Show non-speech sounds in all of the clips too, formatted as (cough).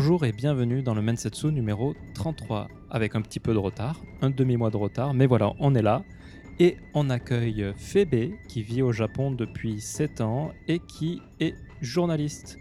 Bonjour et bienvenue dans le Mensetsu numéro 33, avec un petit peu de retard, un demi-mois de retard, mais voilà, on est là. Et on accueille Febe, qui vit au Japon depuis 7 ans et qui est journaliste.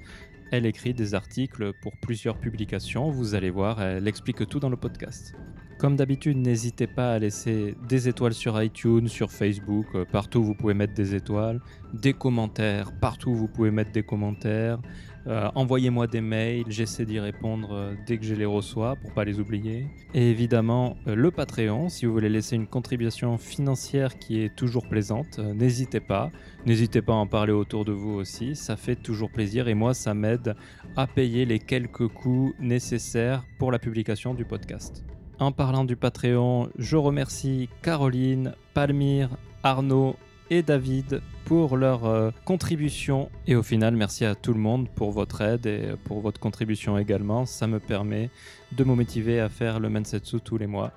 Elle écrit des articles pour plusieurs publications, vous allez voir, elle explique tout dans le podcast. Comme d'habitude, n'hésitez pas à laisser des étoiles sur iTunes, sur Facebook, euh, partout vous pouvez mettre des étoiles, des commentaires, partout vous pouvez mettre des commentaires. Euh, envoyez-moi des mails, j'essaie d'y répondre euh, dès que je les reçois pour pas les oublier. Et évidemment, le Patreon, si vous voulez laisser une contribution financière qui est toujours plaisante, n'hésitez pas. N'hésitez pas à en parler autour de vous aussi, ça fait toujours plaisir et moi ça m'aide à payer les quelques coûts nécessaires pour la publication du podcast. En parlant du Patreon, je remercie Caroline, Palmyre, Arnaud et David pour leur euh, contribution. Et au final, merci à tout le monde pour votre aide et pour votre contribution également. Ça me permet de me motiver à faire le Mensetsu tous les mois.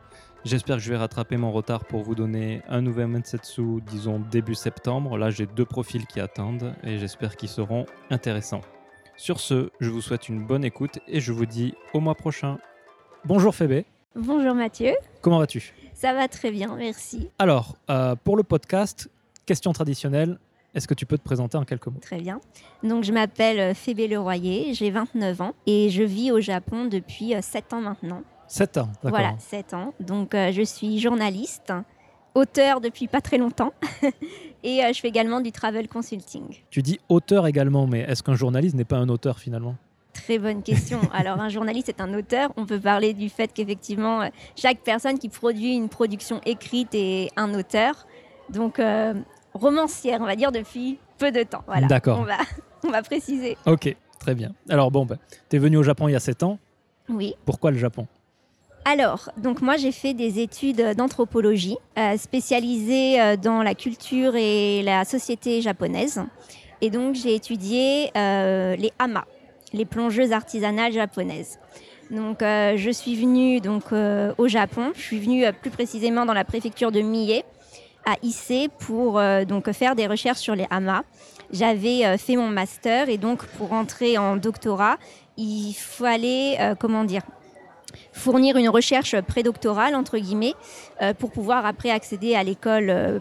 J'espère que je vais rattraper mon retard pour vous donner un nouvel Mensetsu, disons début septembre. Là, j'ai deux profils qui attendent et j'espère qu'ils seront intéressants. Sur ce, je vous souhaite une bonne écoute et je vous dis au mois prochain. Bonjour Fébé. Bonjour Mathieu. Comment vas-tu? Ça va très bien, merci. Alors, euh, pour le podcast, question traditionnelle, est-ce que tu peux te présenter en quelques mots? Très bien. Donc, je m'appelle euh, Phébé Leroyer, j'ai 29 ans et je vis au Japon depuis 7 euh, ans maintenant. 7 ans, d'accord. Voilà, 7 ans. Donc, je suis journaliste, auteur depuis pas très longtemps (laughs) et je fais également du travel consulting. Tu dis auteur également, mais est-ce qu'un journaliste n'est pas un auteur finalement? Très bonne question. (laughs) Alors, un journaliste est un auteur. On peut parler du fait qu'effectivement, euh, chaque personne qui produit une production écrite est un auteur. Donc, euh, romancière, on va dire, depuis peu de temps. Voilà. D'accord. On va, (laughs) on va préciser. Ok, très bien. Alors, bon, bah, tu es venu au Japon il y a 7 ans. Oui. Pourquoi le Japon? Alors, donc moi j'ai fait des études d'anthropologie euh, spécialisées dans la culture et la société japonaise. Et donc j'ai étudié les hamas les plongeuses artisanales japonaises. Donc, euh, je suis venue donc, euh, au Japon. Je suis venue euh, plus précisément dans la préfecture de Mie, à Issei, pour donc, faire des recherches sur les hamas. J'avais fait mon master et donc, pour entrer en doctorat, il fallait, comment dire, fournir une recherche prédoctorale, entre guillemets, pour pouvoir après accéder à l'école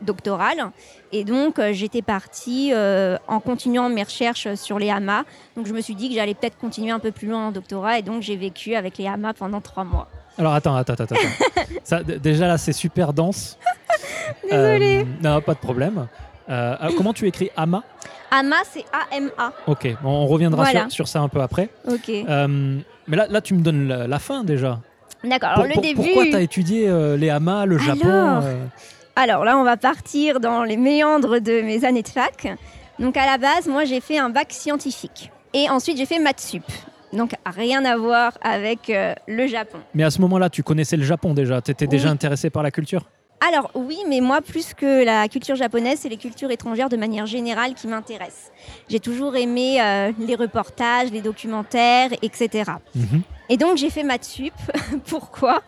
doctorale. Et donc, euh, j'étais partie euh, en continuant mes recherches sur les hamas. Donc, je me suis dit que j'allais peut-être continuer un peu plus loin en doctorat. Et donc, j'ai vécu avec les hamas pendant trois mois. Alors, attends, attends, attends. (laughs) Ça, déjà, là, c'est super dense. (laughs) Désolée. Euh, non, pas de problème. comment tu écris Hama Hama, c'est A-M-A. Ok, on reviendra sur, ça un peu après. Ok. mais là, là, tu me donnes la, fin déjà. D'accord, alors le début. Pourquoi tu as étudié les hamas, le Japon alors là, on va partir dans les méandres de mes années de fac. Donc à la base, moi j'ai fait un bac scientifique. Et ensuite j'ai fait maths sup. Donc rien à voir avec euh, le Japon. Mais à ce moment-là, tu connaissais le Japon déjà? Tu étais déjà intéressé par la culture? Alors oui, mais moi, plus que la culture japonaise, c'est les cultures étrangères de manière générale qui m'intéressent. J'ai toujours aimé euh, les reportages, les documentaires, etc. Et donc j'ai fait maths (laughs) sup. Pourquoi?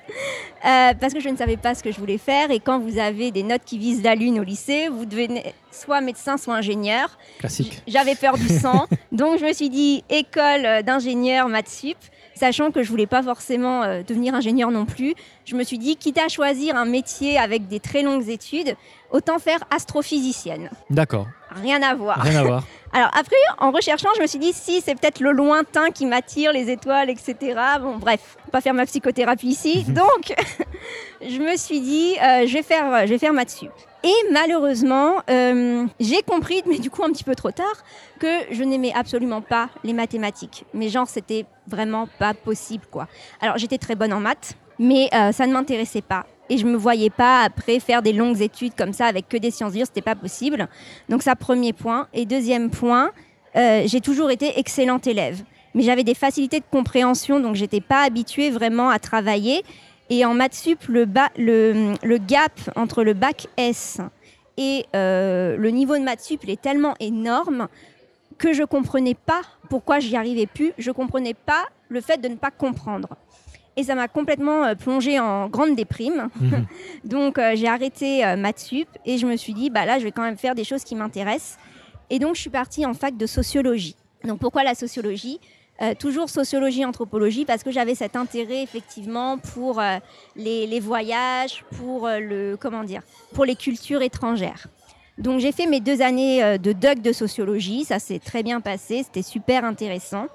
Euh, Parce que je ne savais pas ce que je voulais faire. Et quand vous avez des notes qui visent la lune au lycée, vous devenez soit médecin, soit ingénieur. Classique. J'avais peur du sang. (laughs) donc je me suis dit école d'ingénieur maths sup. Sachant que je voulais pas forcément euh, devenir ingénieur non plus, je me suis dit, quitte à choisir un métier avec des très longues études, autant faire astrophysicienne. D'accord. Rien à voir. Rien à voir. (laughs) Alors après, en recherchant, je me suis dit, si, c'est peut-être le lointain qui m'attire, les étoiles, etc. Bon, bref, pas faire ma psychothérapie ici. (laughs) Donc, (laughs) je me suis dit, euh, je, vais faire, je vais faire maths sup. Et malheureusement, euh, j'ai compris, mais du coup un petit peu trop tard, que je n'aimais absolument pas les mathématiques. Mais genre, c'était vraiment pas possible, quoi. Alors, j'étais très bonne en maths, mais euh, ça ne m'intéressait pas et je me voyais pas après faire des longues études comme ça avec que des sciences dures, c'était pas possible. Donc ça premier point. Et deuxième point, euh, j'ai toujours été excellente élève, mais j'avais des facilités de compréhension, donc j'étais pas habituée vraiment à travailler. Et en maths sup, le, gap entre le bac S et euh, le niveau de maths sup, il est tellement énorme que je comprenais pas pourquoi j'y arrivais plus. Je comprenais pas le fait de ne pas comprendre. Et ça m'a complètement euh, plongée en grande déprime. Mhm. (laughs) donc euh, j'ai arrêté euh, maths sup et je me suis dit, bah là, je vais quand même faire des choses qui m'intéressent. Et donc je suis partie en fac de sociologie. Donc pourquoi la sociologie? Euh, toujours sociologie, anthropologie, parce que j'avais cet intérêt effectivement pour les, les voyages, pour le comment dire, pour les cultures étrangères. Donc j'ai fait mes deux années de doc de sociologie, ça s'est très bien passé, c'était super intéressant.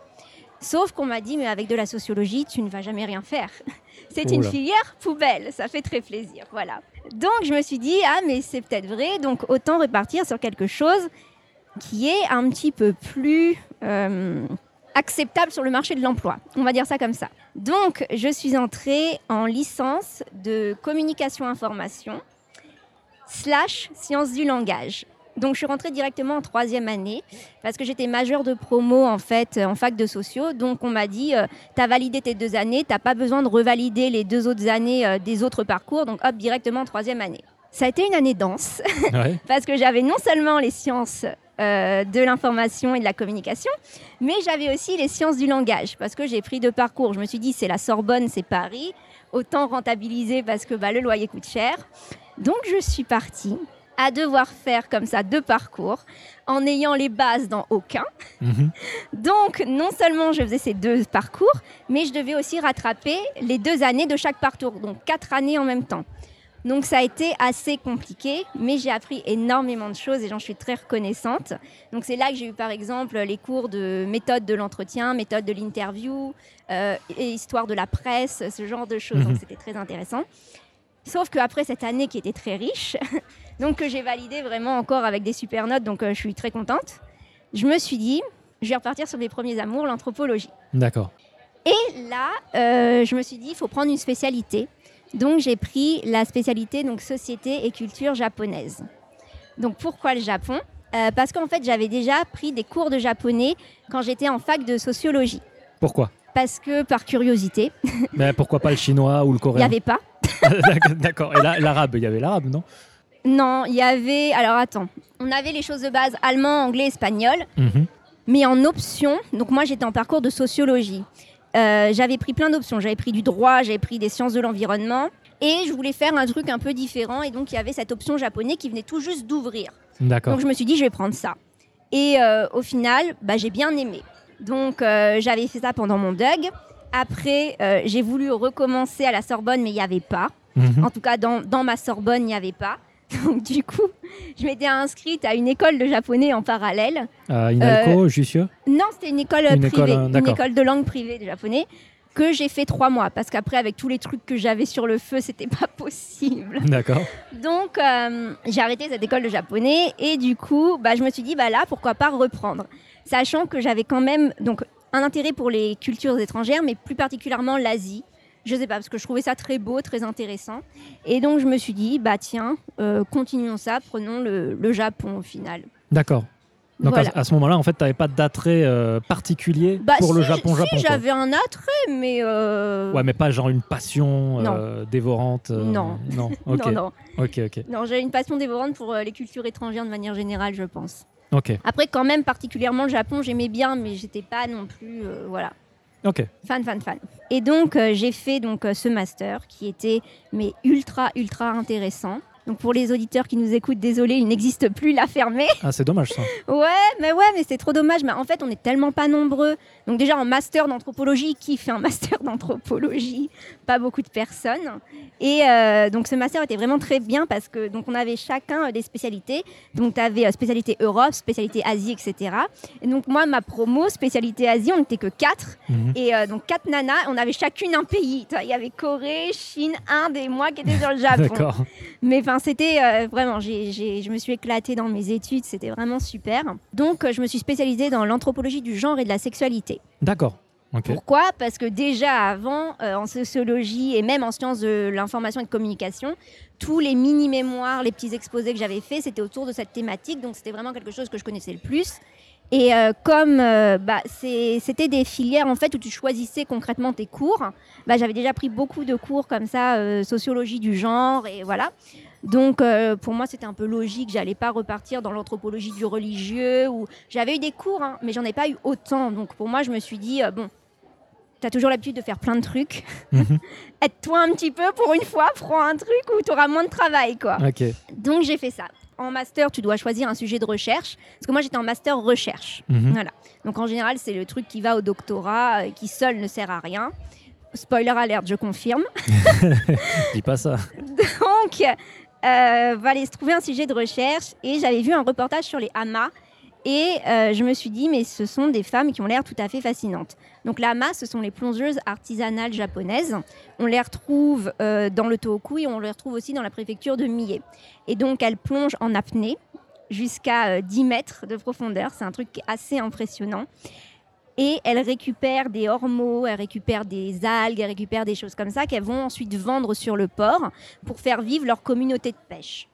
Sauf qu'on m'a dit, mais avec de la sociologie, tu ne vas jamais rien faire. (laughs) C'est une filière poubelle, ça fait très plaisir, voilà. Donc je me suis dit, ah mais c'est peut-être vrai, donc autant repartir sur quelque chose qui est un petit peu plus euh, acceptable sur le marché de l'emploi. On va dire ça comme ça. Donc je suis entrée en licence de communication information slash sciences du langage. Donc je suis rentrée directement en troisième année parce que j'étais majeure de promo en fait en fac de sociaux. Donc on m'a dit euh, t'as validé tes deux années, t'as pas besoin de revalider les deux autres années euh, des autres parcours. Donc hop directement en troisième année. Ça a été une année dense (laughs) Ouais. (laughs) parce que j'avais non seulement les sciences euh, de l'information et de la communication, mais j'avais aussi les sciences du langage parce que j'ai pris deux parcours. Je me suis dit c'est la Sorbonne, c'est Paris, autant rentabiliser parce que bah, le loyer coûte cher. Donc je suis partie à devoir faire comme ça deux parcours en n'ayant les bases dans aucun. Mhm. Donc non seulement je faisais ces deux parcours, mais je devais aussi rattraper les deux années de chaque parcours, donc quatre années en même temps. Donc ça a été assez compliqué, mais j'ai appris énormément de choses et j'en suis très reconnaissante. Donc c'est là que j'ai eu par exemple les cours de méthode de l'entretien, méthode de l'interview, euh, et histoire de la presse, ce genre de choses. Donc Mhm. c'était très intéressant. Sauf qu'après cette année qui était très riche, (laughs) donc que j'ai validé vraiment encore avec des super notes, donc euh, je suis très contente, je me suis dit, je vais repartir sur mes premiers amours, l'anthropologie. D'accord. Et là, euh, je me suis dit, il faut prendre une spécialité. Donc j'ai pris la spécialité donc société et culture japonaise. Donc pourquoi le Japon? Euh, Parce qu'en fait j'avais déjà pris des cours de japonais quand j'étais en fac de sociologie. Pourquoi? Parce que par curiosité, Mais pourquoi pas le chinois ou le il n'y coréen? avait pas. (laughs) D'accord. Et la- l'arabe, il y avait l'arabe, non? Non, il y avait. Alors attends, on avait les choses de base allemand, anglais, espagnol. Mhm. Mais en option, donc moi j'étais en parcours de sociologie. Euh, j'avais pris plein d'options. J'avais pris du droit, j'avais pris des sciences de l'environnement. Et je voulais faire un truc un peu différent. Et donc il y avait cette option japonais qui venait tout juste d'ouvrir. D'accord. Donc je me suis dit, je vais prendre ça. Et euh, au final, bah, j'ai bien aimé. Donc euh, j'avais fait ça pendant mon DUG. Après, euh, j'ai voulu recommencer à la Sorbonne, mais il n'y avait pas. Mhm. En tout cas, dans, dans ma Sorbonne, il n'y avait pas. (laughs) Donc du coup, je m'étais inscrite à une école de japonais en parallèle. À Inalco, Jussieu? Non, c'était une école euh, Une privée, euh, une école de langue privée de japonais que j'ai fait trois mois parce qu'après avec tous les trucs que j'avais sur le feu, c'était pas possible. D'accord. Donc euh, j'ai arrêté cette école de japonais et du coup, bah, je me suis dit bah là pourquoi pas reprendre, sachant que j'avais quand même donc un intérêt pour les cultures étrangères, mais plus particulièrement l'Asie. Je sais pas parce que je trouvais ça très beau, très intéressant, et donc je me suis dit bah tiens, euh, continuons ça, prenons le, le Japon au final. D'accord. Donc à- Voilà. à, ce moment-là, en fait, tu n'avais pas d'attrait euh, particulier Bah, pour le Japon, si, Japon. j'avais un attrait, mais euh, Ouais, mais pas genre une passion euh, dévorante. Non. Non. (laughs) Ok. non, non, Ok. Ok. non, j'avais une passion dévorante pour les cultures étrangères de manière générale, je pense. Ok. Après, quand même, particulièrement le Japon, j'aimais bien, mais j'étais pas non plus, voilà, Ok. fan, fan, fan. Et donc, euh, j'ai fait donc euh, ce master qui était mais ultra, ultra intéressant. Donc pour les auditeurs qui nous écoutent, désolé, il n'existe plus, la fermé. Ah, c'est dommage ça. (laughs) Ouais, mais ouais, mais c'est trop dommage. Mais en fait, on est tellement pas nombreux. Donc déjà en master d'anthropologie, qui fait un master (laughs) d'anthropologie? Pas beaucoup de personnes. Et euh, donc ce master était vraiment très bien parce que donc on avait chacun euh, des spécialités. Donc tu avais spécialité Europe, spécialité Asie, etc. Et donc moi, ma promo spécialité Asie, on n'était que quatre. Mhm. Et euh, donc quatre nanas, on avait chacune un pays. Il y avait Corée, Chine, Inde et moi qui étais sur le Japon. (laughs) D'accord. Mais enfin, c'était euh, vraiment, j'ai- j'ai- je me suis éclatée dans mes études, c'était vraiment super. Donc, euh, je me suis spécialisée dans l'anthropologie du genre et de la sexualité. D'accord. Pourquoi? Parce que déjà avant, euh, en sociologie et même en sciences de l'information et de communication, tous les mini-mémoires, les petits exposés que j'avais faits, c'était autour de cette thématique. Donc, c'était vraiment quelque chose que je connaissais le plus. Et euh, comme euh, bah, c'était des filières en fait où tu choisissais concrètement tes cours, bah, j'avais déjà pris beaucoup de cours comme ça, euh, sociologie du genre et voilà. Donc pour moi c'était un peu logique, j'allais pas repartir dans l'anthropologie du religieux ou j'avais eu des cours, hein, mais j'en ai pas eu autant. Donc pour moi je me suis dit bon, t'as toujours l'habitude de faire plein de trucs, Mhm. (laughs) aide-toi un petit peu pour une fois, prends un truc où tu auras moins de travail quoi. Donc j'ai fait ça. En master, tu dois choisir un sujet de recherche. Parce que moi, j'étais en master recherche. Mhm. Voilà. Donc en général, c'est le truc qui va au doctorat, euh, qui seul ne sert à rien. Spoiler alert, je confirme. (laughs) Dis pas ça. Donc, euh, fallait se trouver un sujet de recherche et j'avais vu un reportage sur les hamas et euh, je me suis dit, mais ce sont des femmes qui ont l'air tout à fait fascinantes. Donc, les hamas, ce sont les plongeuses artisanales japonaises. On les retrouve euh, dans le Tohoku et on les retrouve aussi dans la préfecture de Mie. Et donc, elles plongent en apnée jusqu'à euh, 10 mètres de profondeur. C'est un truc assez impressionnant. Et elles récupèrent des ormeaux, elles récupèrent des algues, elles récupèrent des choses comme ça qu'elles vont ensuite vendre sur le port pour faire vivre leur communauté de pêche.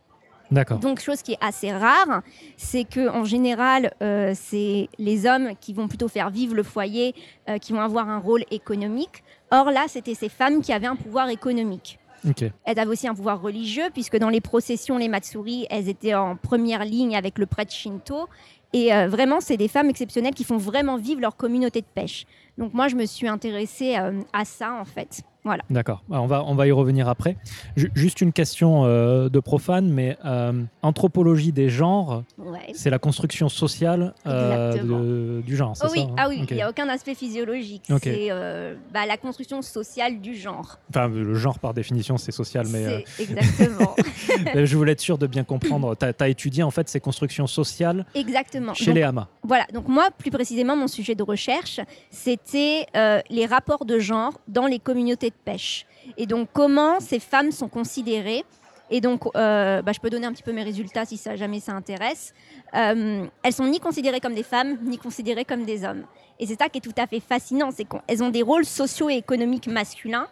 D'accord. Donc, chose qui est assez rare, c'est que en général, euh, c'est les hommes qui vont plutôt faire vivre le foyer, euh, qui vont avoir un rôle économique. Or là, c'était ces femmes qui avaient un pouvoir économique. Ok. Elles avaient aussi un pouvoir religieux, puisque dans les processions, les Matsuri, elles étaient en première ligne avec le prêtre Shinto. Et euh, vraiment, c'est des femmes exceptionnelles qui font vraiment vivre leur communauté de pêche. Donc moi, je me suis intéressée à ça, en fait. Voilà. D'accord. Ah, On va, on va y revenir après. Ju- juste une question euh, de profane, mais euh, anthropologie des genres, Ouais. c'est la construction sociale euh, de- du genre, c'est Oh oui, ça hein? Ah oui, il n'y a aucun aspect physiologique. C'est euh, bah, la construction sociale du genre. Enfin, le genre, par définition, c'est social, mais exactement. (laughs) je voulais être sûr de bien comprendre. Tu as, étudié, en fait, ces constructions sociales exactement. chez Donc, les hamas. Voilà, donc moi, plus précisément, mon sujet de recherche, c'était les rapports de genre dans les communautés pêche. Et donc, comment ces femmes sont considérées. Et donc, euh, bah, je peux donner un petit peu mes résultats si ça, jamais ça intéresse. Euh, elles sont ni considérées comme des femmes, ni considérées comme des hommes. Et c'est ça qui est tout à fait fascinant, c'est qu'elles ont des rôles sociaux et économiques masculins,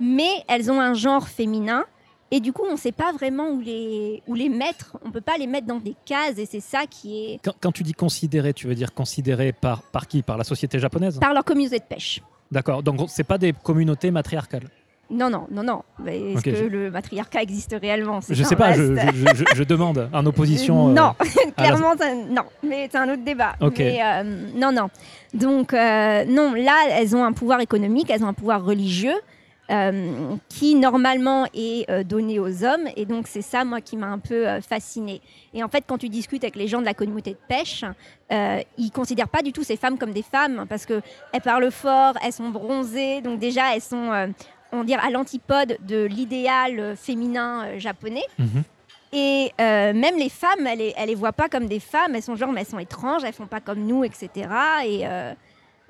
mais elles ont un genre féminin. Et du coup, on ne sait pas vraiment où les, où les mettre. On ne peut pas les mettre dans des cases. Et c'est ça qui est Quand, quand tu dis considéré, tu veux dire considéré par, par qui? Par la société japonaise? Par leur communauté de pêche. D'accord. Donc, c'est pas des communautés matriarcales. Non, non, non, non. Est-ce que je- le matriarcat existe réellement? Je un sais pas, je, demande en (laughs) opposition. euh, (laughs) non, la- clairement, non. Mais c'est un autre débat. Mais, euh, non, non. Donc, euh, non, là, elles ont un pouvoir économique, elles ont un pouvoir religieux. Euh, qui normalement est euh, donné aux hommes et donc c'est ça moi qui m'a un peu euh, fascinée et en fait quand tu discutes avec les gens de la communauté de pêche euh, ils considèrent pas du tout ces femmes comme des femmes parce que elles parlent fort elles sont bronzées donc déjà elles sont on dire à l'antipode de l'idéal féminin japonais Mhm. et euh, même les femmes, elles, les- elles les voient pas comme des femmes, elles sont genre, mais elles sont étranges, elles font pas comme nous, etc. Et euh,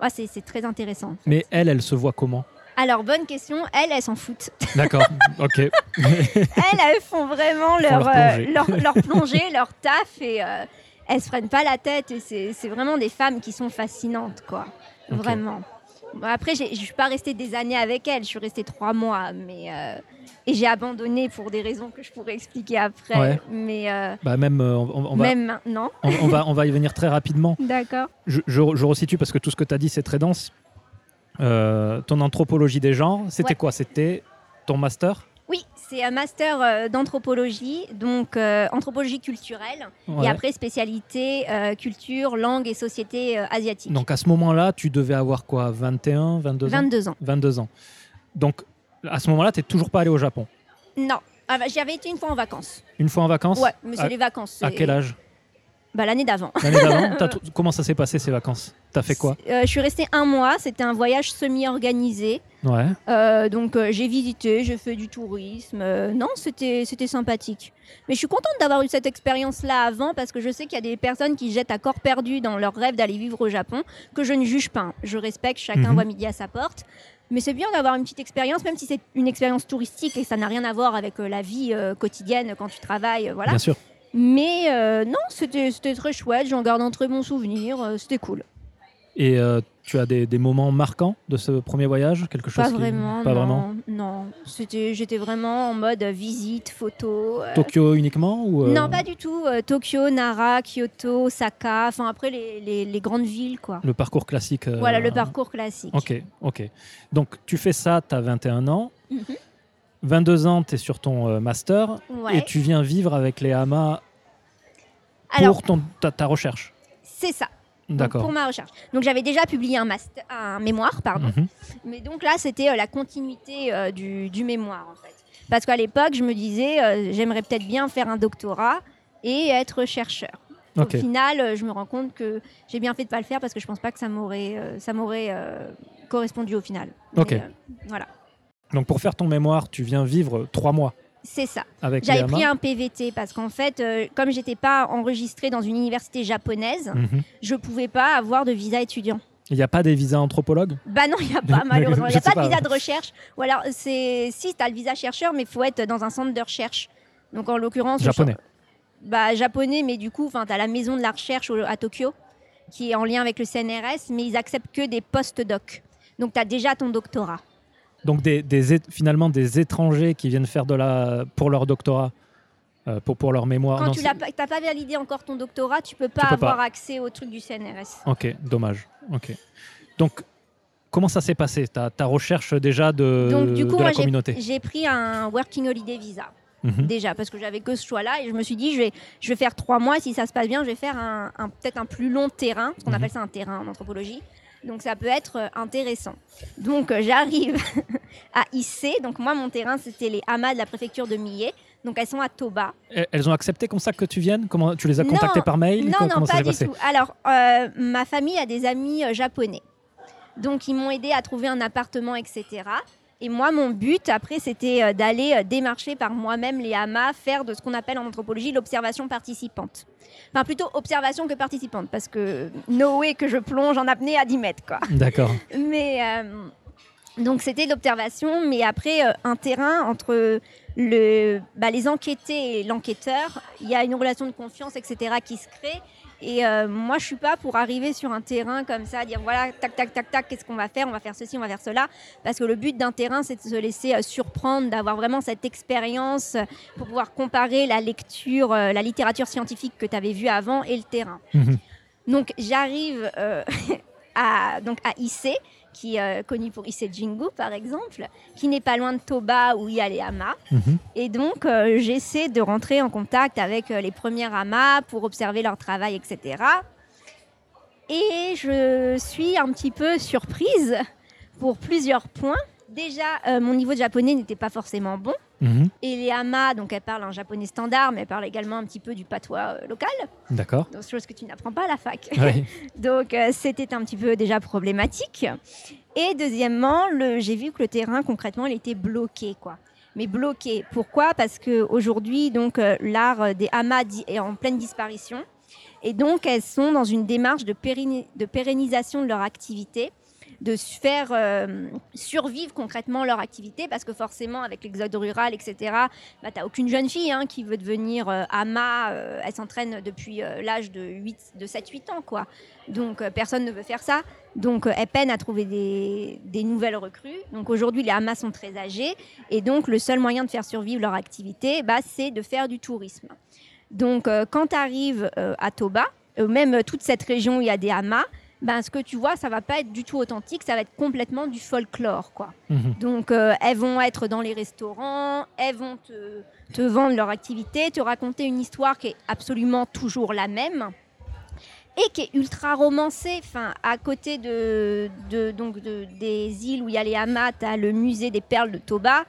ouais, c'est très intéressant. Mais elle, elle se voit comment? Alors, bonne question, elles, elles s'en foutent. (laughs) D'accord. ok. elles, elles font vraiment leur, leur euh, plongée. leur, leur plongée, leur taf, et euh, elles se prennent pas la tête. Et c'est vraiment des femmes qui sont fascinantes, quoi. Ok. Vraiment. Après, je suis pas restée des années avec elles, je suis restée trois mois, mais. euh, et j'ai abandonné pour des raisons que je pourrais expliquer après. Ouais. Mais euh, Bah même, euh, on, on va, même maintenant. on, on va, on va y venir très rapidement. (laughs) D'accord. Je, je, je resitue parce que tout ce que tu as dit, c'est très dense. Euh, ton anthropologie des genres, c'était Ouais. quoi? C'était ton master? Oui, c'est un master euh, d'anthropologie, donc euh, anthropologie culturelle, Ouais. et après spécialité culture, langue et société asiatique. Donc à ce moment-là, tu devais avoir quoi? 21, 22 ans? 22 ans. 22 ans. Donc à ce moment-là, tu n'es toujours pas allé au Japon? Non, ah bah, j'y avais été une fois en vacances. Une fois en vacances? Ouais, mais c'est les vacances. à quel âge? Bah, L'année d'avant. L'année d'avant (laughs) Comment ça s'est passé ces vacances? T'as fait quoi? Euh, Je suis restée un mois, c'était un voyage semi-organisé. Ouais. Euh, donc euh, j'ai visité, j'ai fait du tourisme. Non, c'était c'était sympathique. Mais je suis contente d'avoir eu cette expérience-là avant parce que je sais qu'il y a des personnes qui jettent à corps perdu dans leur rêve d'aller vivre au Japon, que je ne juge pas. Je respecte, chacun Mhm. voit midi à sa porte. Mais c'est bien d'avoir une petite expérience, même si c'est une expérience touristique et ça n'a rien à voir avec la vie quotidienne quand tu travailles. voilà. Bien sûr. Mais euh, non, c'était très chouette, j'en garde un très bon souvenir, euh, c'était cool. Et euh, tu as des, des moments marquants de ce premier voyage? Quelque chose Pas qui- vraiment, Pas non, vraiment? non. J'étais vraiment en mode visite, photo. Tokyo uniquement ou Non, pas du tout. Tokyo, Nara, Kyoto, Osaka, enfin après les, les- les grandes villes, quoi. Le parcours classique. Voilà, le parcours classique. Ok, ok. Donc tu fais ça, tu as 21 ans. Mhm. 22 ans, tu es sur ton master Ouais. et tu viens vivre avec les hamas Alors, pour ton, ta, ta recherche. c'est ça. D'accord. Pour ma recherche. Donc j'avais déjà publié un, master, un mémoire, pardon. Mhm. Mais donc là, c'était euh, la continuité euh, du, du mémoire, en fait. Parce qu'à l'époque, je me disais, euh, j'aimerais peut-être bien faire un doctorat. et être chercheur. Ok. Au final, je me rends compte que j'ai bien fait de pas le faire parce que je pense pas que ça m'aurait ça m'aurait correspondu au final. Mais, Ok. voilà, Donc pour faire ton mémoire, tu viens vivre trois mois c'est ça. J'avais pris un PVT parce qu'en fait, euh, comme j'étais pas enregistrée dans une université japonaise, Mhm. je pouvais pas avoir de visa étudiant. Il n'y a pas des visas anthropologues? Bah non, il n'y a pas, (laughs) malheureusement. Il n'y a pas de visa de recherche. Ou alors, c'est si, tu as le visa chercheur, mais il faut être dans un centre de recherche. Donc, en l'occurrence. Japonais. Bah, japonais, mais du coup, tu as la maison de la recherche au- à Tokyo, qui est en lien avec le CNRS, mais ils acceptent que des post-doc. Donc, tu as déjà ton doctorat. Donc des, finalement des étrangers qui viennent faire de la pour leur doctorat, euh, pour, pour leur mémoire. Quand Non, tu n'as pas, validé encore ton doctorat, tu peux pas peux pas. avoir accès au truc du CNRS. Ok, dommage. Ok. Donc comment ça s'est passé? Ta, ta recherche déjà de, Donc, du coup, de la communauté j'ai pris un Working Holiday Visa. Mhm. déjà parce que j'avais que ce choix-là et je me suis dit je vais, je vais faire trois mois si ça se passe bien je vais faire un, un- peut-être un plus long terrain parce qu'on Mhm. appelle ça un terrain en anthropologie donc ça peut être euh, intéressant. Donc euh, j'arrive (laughs) à IC donc moi mon terrain c'était les hamas de la préfecture de Millet. Donc elles sont à Toba. Et- Elles ont accepté comme ça que tu viennes? Comment tu les as Non, contactées par mail? Non Comment- non pas du tout. Alors euh, ma famille a des amis japonais. Donc ils m'ont aidé à trouver un appartement etc et moi, mon but, après, c'était euh, d'aller euh, démarcher par moi-même les hamas, faire de ce qu'on appelle en anthropologie l'observation participante. Enfin, plutôt observation que participante, parce que no way que je plonge en apnée à 10 mètres, quoi. D'accord. (laughs) Mais euh, donc, c'était l'observation, mais après, euh, un terrain entre le, bah, les enquêtés et l'enquêteur, il y a une relation de confiance, etc., qui se crée. Et euh, moi, je suis pas pour arriver sur un terrain comme ça, dire voilà, tac, tac, tac, tac, qu'est-ce qu'on va faire? On va faire ceci, on va faire cela. Parce que le but d'un terrain, c'est de se laisser euh, surprendre, d'avoir vraiment cette expérience euh, pour pouvoir comparer la lecture, la littérature scientifique que tu avais vue avant et le terrain. Mhm. Donc, j'arrive euh, (laughs) à, donc à IC, qui est euh, connu pour IC Jingu, par exemple, qui n'est pas loin de Toba où il y a les hamas. Mhm. Et donc, euh, j'essaie de rentrer en contact avec euh, les premiers hamas pour observer leur travail, etc. Et je suis un petit peu surprise pour plusieurs points. Déjà, euh, mon niveau de japonais n'était pas forcément bon. Mhm. Et les hamas, donc elles parlent un japonais standard, mais elles parlent également un petit peu du patois euh, local. D'accord. Donc, chose que tu n'apprends pas à la fac. (laughs) Donc euh, c'était un petit peu déjà problématique. Et deuxièmement, le- j'ai vu que le terrain concrètement il était bloqué quoi. Mais bloqué. Pourquoi? Parce que aujourd'hui donc euh, l'art des hamas di- est en pleine disparition et donc elles sont dans une démarche de, pérenni- de pérennisation de leur activité de faire euh, survivre concrètement leur activité parce que forcément avec l'exode rural etc bah, t'as aucune jeune fille hein, qui veut devenir euh, ama euh, elle s'entraîne depuis euh, l'âge de 8 de 7 8 ans quoi. Donc personne ne veut faire ça. Donc elle peine à trouver des, nouvelles recrues. Donc aujourd'hui les hamas sont très âgés. Et donc le seul moyen de faire survivre leur activité bah, c'est de faire du tourisme. Donc quand tu arrives à Toba même toute cette région où il y a des hamas ben, ce que tu vois, ça va pas être du tout authentique, ça va être complètement du folklore, quoi. Mhm. Donc, euh, elles vont être dans les restaurants, elles vont te, te vendre leur activité, te raconter une histoire qui est absolument toujours la même et qui est ultra romancée. Enfin, à côté de, de- donc de- des îles où il y a les hamas, tu as le musée des perles de Toba.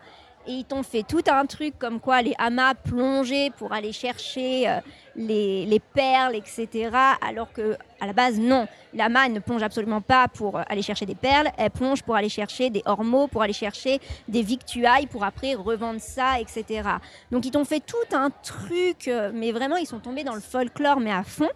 Et ils t'ont fait tout un truc comme quoi les hamas plongeaient pour aller chercher euh, les, les perles, etc. Alors que à la base, non. L'ama elle ne plonge absolument pas pour euh, aller chercher des perles. Elle plonge pour aller chercher des ormeaux, pour aller chercher des victuailles, pour après revendre ça, etc. Donc ils t'ont fait tout un truc, euh, mais vraiment ils sont tombés dans le folklore, mais à fond.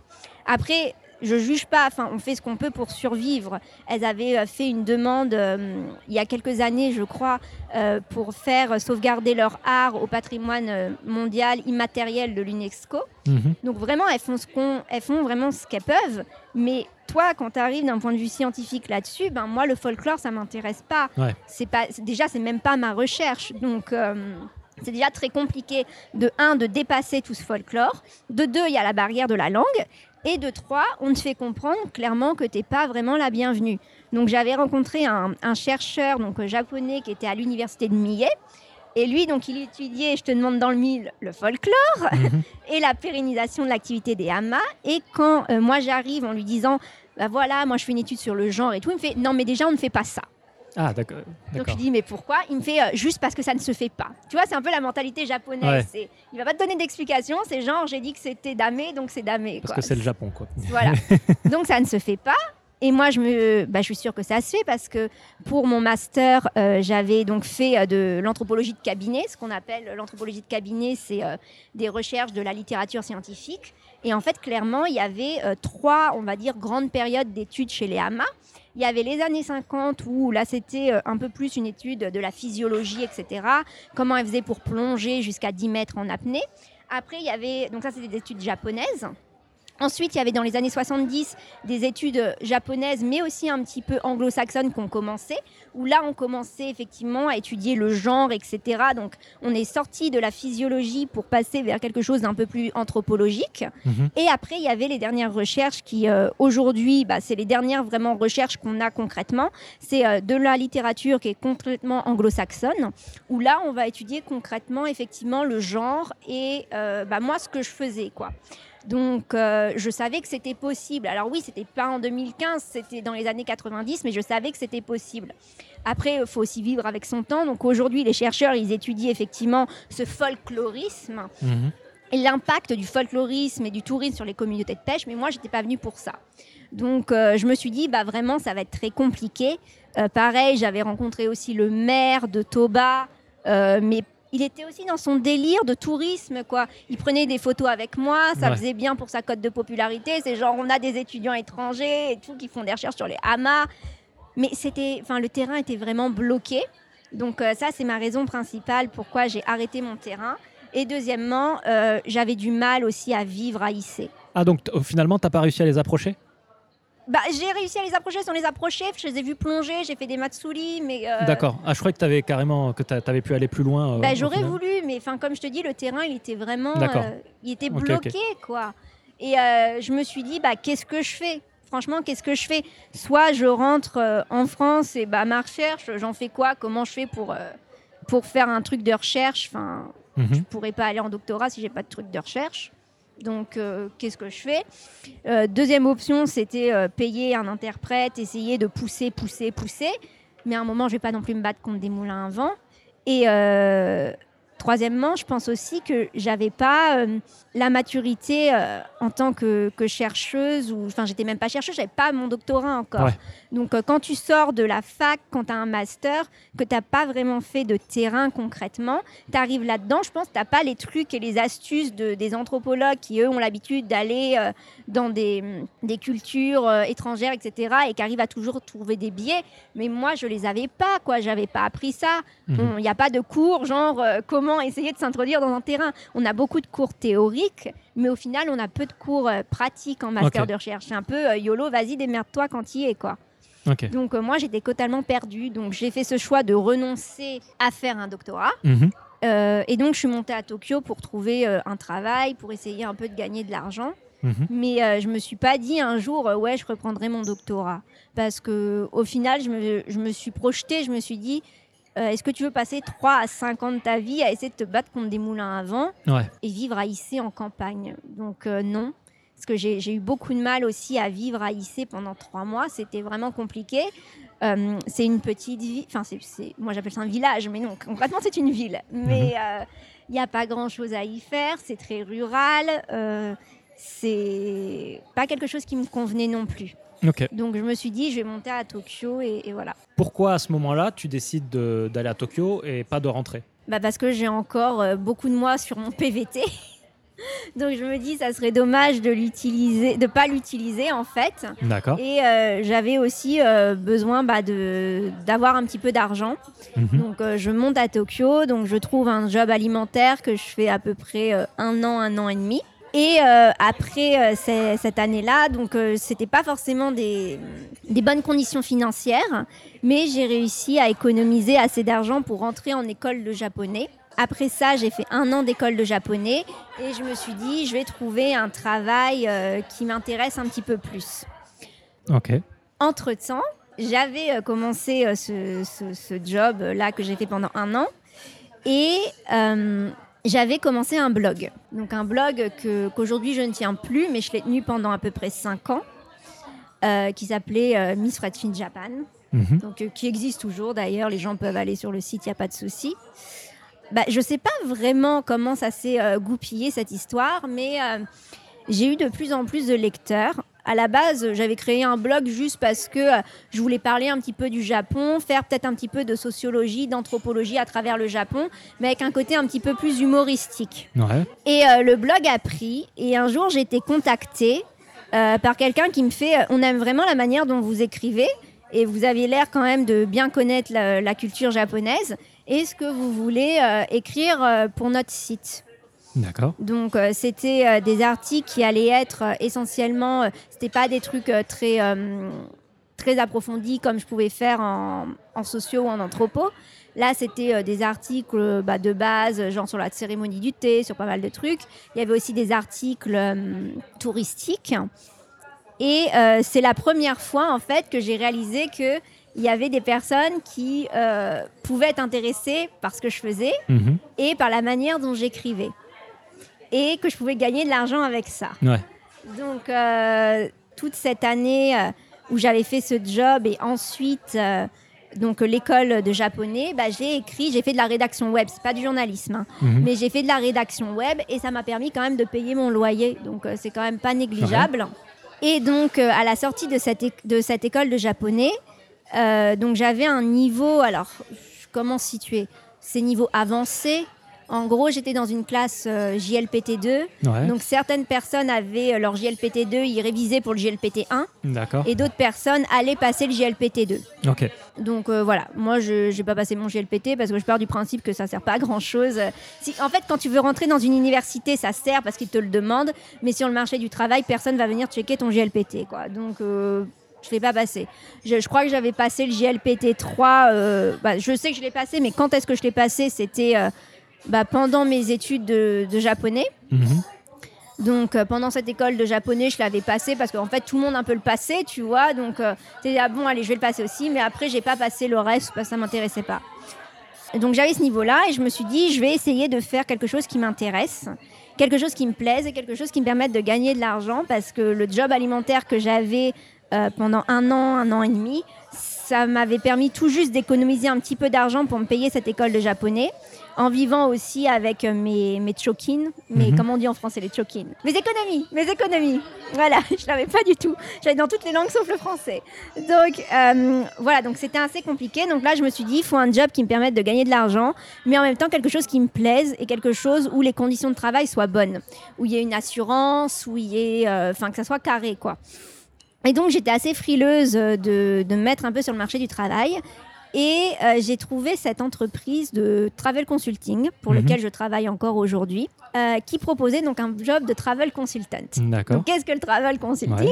Après, je juge pas, enfin, on fait ce qu'on peut pour survivre. Elles avaient euh, fait une demande euh, il y a quelques années, je crois, euh, pour faire sauvegarder leur art au patrimoine mondial immatériel de l'UNESCO. Mhm. Donc vraiment, elles font, ce qu'on, elles font vraiment ce qu'elles peuvent. Mais toi, quand tu arrives d'un point de vue scientifique là-dessus, ben moi, le folklore, ça m'intéresse pas. Ouais. C'est pas, déjà, c'est même pas ma recherche. Donc euh, c'est déjà très compliqué de un de dépasser tout ce folklore. De deux, il y a la barrière de la langue. Et de trois, on te fait comprendre clairement que t'es pas vraiment la bienvenue. Donc j'avais rencontré un, un chercheur donc euh, japonais qui était à l'université de Millet. Et lui, donc, il étudiait, je te demande dans le mille, le folklore Mhm. (laughs) et la pérennisation de l'activité des hamas. Et quand euh, moi j'arrive en lui disant, bah voilà, moi je fais une étude sur le genre et tout, il me fait, non mais déjà on ne fait pas ça. Ah, d'accord. Donc je dis mais pourquoi? Il me fait euh, juste parce que ça ne se fait pas. Tu vois, c'est un peu la mentalité japonaise. Ouais. Il va pas te donner d'explication. C'est genre j'ai dit que c'était damé, donc c'est damé. Parce quoi. que c'est le Japon, quoi. Voilà. (laughs) Donc ça ne se fait pas. Et moi, je, me, bah, je suis sûre que ça se fait parce que pour mon master, euh, j'avais donc fait euh, de l'anthropologie de cabinet. Ce qu'on appelle l'anthropologie de cabinet, c'est euh, des recherches de la littérature scientifique. Et en fait, clairement, il y avait euh, trois, on va dire, grandes périodes d'études chez les Hamas. Il y avait les années 50 où là, c'était euh, un peu plus une étude de la physiologie, etc. Comment elles faisaient pour plonger jusqu'à 10 mètres en apnée. Après, il y avait, donc ça, c'était des études japonaises. Ensuite, il y avait dans les années 70 des études japonaises, mais aussi un petit peu anglo-saxonnes qui ont commencé, où là, on commençait effectivement à étudier le genre, etc. Donc, on est sorti de la physiologie pour passer vers quelque chose d'un peu plus anthropologique. Mhm. Et après, il y avait les dernières recherches qui, euh, aujourd'hui, bah, c'est les dernières vraiment recherches qu'on a concrètement. C'est euh, de la littérature qui est complètement anglo-saxonne, où là, on va étudier concrètement, effectivement, le genre et euh, bah, moi, ce que je faisais, quoi. Donc, euh, je savais que c'était possible. Alors oui, c'était pas en 2015, c'était dans les années 90, mais je savais que c'était possible. Après, il faut aussi vivre avec son temps. Donc aujourd'hui, les chercheurs, ils étudient effectivement ce folklorisme Mhm. et l'impact du folklorisme et du tourisme sur les communautés de pêche, mais moi, j'étais pas venue pour ça. Donc, euh, je me suis dit, bah, vraiment, ça va être très compliqué. Euh, pareil, j'avais rencontré aussi le maire de Toba, euh, mais il était aussi dans son délire de tourisme, quoi. Il prenait des photos avec moi, ça Ouais. faisait bien pour sa cote de popularité. C'est genre, on a des étudiants étrangers et tout qui font des recherches sur les hamas. Mais c'était, enfin, le terrain était vraiment bloqué. Donc, euh, ça, c'est ma raison principale pourquoi j'ai arrêté mon terrain. Et deuxièmement, euh, j'avais du mal aussi à vivre à IC. Ah, donc finalement, t'as pas réussi à les approcher? Bah, j'ai réussi à les approcher sans les approcher. Je les ai vus plonger, j'ai fait des matsuri, mais. euh, D'accord. Ah, je croyais que t'avais carrément que t'a- t'avais pu aller plus loin. euh, bah, au J'aurais voulu, mais enfin, comme je te dis, le terrain, il était vraiment. Euh, il était bloqué, quoi. Et euh, je me suis dit, bah, qu'est-ce que je fais? Franchement, qu'est-ce que je fais? Soit je rentre en France et bah, ma recherche, j'en fais quoi? Comment je fais pour, pour faire un truc de recherche? Enfin, Mhm. je pourrais pas aller en doctorat si j'ai pas de truc de recherche. Donc, euh, qu'est-ce que je fais? Euh, Deuxième option, c'était euh, payer un interprète, essayer de pousser, pousser, pousser. Mais à un moment, je vais pas non plus me battre contre des moulins à vent. Et troisièmement, je pense aussi que j'avais pas euh, la maturité euh, en tant que, que chercheuse, ou enfin, j'étais même pas chercheuse, j'avais pas mon doctorat encore. Ouais. Donc, euh, quand tu sors de la fac, quand tu as un master, que tu n'as pas vraiment fait de terrain concrètement, tu arrives là-dedans, je pense tu n'as pas les trucs et les astuces de, des anthropologues qui, eux, ont l'habitude d'aller dans des, des cultures étrangères, etc., et qui arrivent à toujours trouver des biais. Mais moi, je les avais pas, quoi. J'avais pas appris ça. Mhm. Il n'y a pas de cours, genre euh, comment essayer de s'introduire dans un terrain. On a beaucoup de cours théoriques, mais au final, on a peu de cours euh, pratiques en master de recherche. C'est un peu euh, YOLO, vas-y, démerde-toi quand y es, quoi. Donc euh, moi, j'étais totalement perdue. Donc j'ai fait ce choix de renoncer à faire un doctorat. Mhm. Et donc je suis montée à Tokyo pour trouver un travail, pour essayer un peu de gagner de l'argent. Mhm. Mais euh, je me suis pas dit un jour, euh, ouais, je reprendrai mon doctorat. Parce que au final, je me, je me suis projetée, je me suis dit, euh, est-ce que tu veux passer 3 à 5 ans de ta vie à essayer de te battre contre des moulins à vent Ouais. et vivre à Issy en campagne? Donc euh, non. Parce que j'ai eu beaucoup de mal aussi à vivre à Issy pendant trois mois. C'était vraiment compliqué. Euh, c'est une petite ville. Enfin, c'est- moi j'appelle ça un village, mais non, concrètement c'est une ville. Mais euh, il n'y a pas grand chose à y faire. C'est très rural. C'est pas quelque chose qui me convenait non plus. Donc je me suis dit, je vais monter à Tokyo et, et voilà. Pourquoi à ce moment-là, tu décides de- d'aller à Tokyo et pas de rentrer? Bah parce que j'ai encore euh, beaucoup de mois sur mon PVT. (laughs) Donc je me dis, ça serait dommage de l'utiliser, de pas l'utiliser en fait. D'accord. Et euh, j'avais aussi euh, besoin bah, de d'avoir un petit peu d'argent. Mhm. Donc euh, je monte à Tokyo, donc je trouve un job alimentaire que je fais à peu près un an, un an et demi. Et euh, après euh, cette année-là, donc euh, c'était pas forcément des, des bonnes conditions financières, mais j'ai réussi à économiser assez d'argent pour rentrer en école de japonais. Après ça, j'ai fait un an d'école de japonais et je me suis dit, je vais trouver un travail euh, qui m'intéresse un petit peu plus. Ok. Entre-temps, j'avais commencé ce, ce- ce job-là que j'ai fait pendant un an et j'avais commencé un blog. Donc un blog qu'aujourd'hui je ne tiens plus, mais je l'ai tenu pendant à peu près cinq ans, euh, qui s'appelait euh, Miss Redfin Japan. Mhm. donc, euh, qui existe toujours d'ailleurs. Les gens peuvent aller sur le site, il n'y a pas de souci. Bah, je ne sais pas vraiment comment ça s'est goupillé cette histoire, mais j'ai eu de plus en plus de lecteurs. À la base, j'avais créé un blog juste parce que euh, je voulais parler un petit peu du Japon, faire peut-être un petit peu de sociologie, d'anthropologie à travers le Japon, mais avec un côté un petit peu plus humoristique. Ouais. Et euh, le blog a pris. Et un jour, j'ai été contactée euh, par quelqu'un qui me fait euh, On aime vraiment la manière dont vous écrivez. Et vous aviez l'air quand même de bien connaître la, la culture japonaise. Est-ce que vous voulez écrire pour notre site? D'accord. donc euh, c'était euh, des articles qui allaient être euh, essentiellement, euh, c'était pas des trucs très très approfondis comme je pouvais faire en, en sociaux ou en anthropo. Là, c'était des articles bah, de base, genre sur la cérémonie du thé, sur pas mal de trucs. Il y avait aussi des articles touristiques. Et c'est la première fois en fait que j'ai réalisé que il y avait des personnes qui pouvaient être intéressées par ce que je faisais Mhm. et par la manière dont j'écrivais. Et que je pouvais gagner de l'argent avec ça. Ouais. Donc, euh, toute cette année euh, où j'avais fait ce job et ensuite, euh, donc l'école de japonais, bah, j'ai écrit, j'ai fait de la rédaction web. C'est pas du journalisme, hein, Mhm. mais j'ai fait de la rédaction web et ça m'a permis quand même de payer mon loyer. Donc, c'est quand même pas négligeable. Et donc, à la sortie de cette, de cette école de japonais, donc j'avais un niveau, alors, comment situer? C'est niveau avancé. En gros, j'étais dans une classe euh, JLPT2. Ouais. Donc certaines personnes avaient euh, leur JLPT2, ils révisaient pour le JLPT1 D'accord. et d'autres personnes allaient passer le JLPT2. Ok. Donc euh, voilà, moi je n'ai pas passé mon JLPT parce que je pars du principe que ça sert pas à grand chose. Si, en fait, quand tu veux rentrer dans une université, ça sert parce qu'ils te le demandent, mais sur le marché du travail, personne va venir checker ton JLPT. Quoi. Donc euh, je ne l'ai pas passé. Je, je crois que j'avais passé le JLPT 3, euh, bah, je sais que je l'ai passé, mais quand est-ce que je l'ai passé C'était bah, pendant mes études de- de japonais. Mhm. Donc euh, pendant cette école de japonais, je l'avais passé parce qu'en fait tout le monde un peu le passait, tu vois. Donc euh, t'es ah bon, allez, je vais le passer aussi, mais après j'ai pas passé le reste parce que ça m'intéressait pas. Donc j'avais ce niveau-là et je me suis dit, je vais essayer de faire quelque chose qui m'intéresse, quelque chose qui me plaise et quelque chose qui me permette de gagner de l'argent parce que le job alimentaire que j'avais euh, pendant un an, un an et demi, ça m'avait permis tout juste d'économiser un petit peu d'argent pour me payer cette école de japonais, en vivant aussi avec euh, mes, mes mes, Mhm. comment on dit en français les chokin Mes économies, mes économies. Voilà, (laughs) je l'avais pas du tout. J'avais dans toutes les langues sauf le français. Donc euh, voilà, donc c'était assez compliqué. Donc là, je me suis dit, il faut un job qui me permette de gagner de l'argent, mais en même temps quelque chose qui me plaise et quelque chose où les conditions de travail soient bonnes, où il y ait une assurance, où il y ait, euh, enfin que ça soit carré quoi. Et donc j'étais assez frileuse de, de me mettre un peu sur le marché du travail. Et euh, j'ai trouvé cette entreprise de travel consulting, pour Mhm. lequel je travaille encore aujourd'hui, euh, qui proposait donc un job de travel consultant. D'accord. Donc, qu'est-ce que le travel consulting?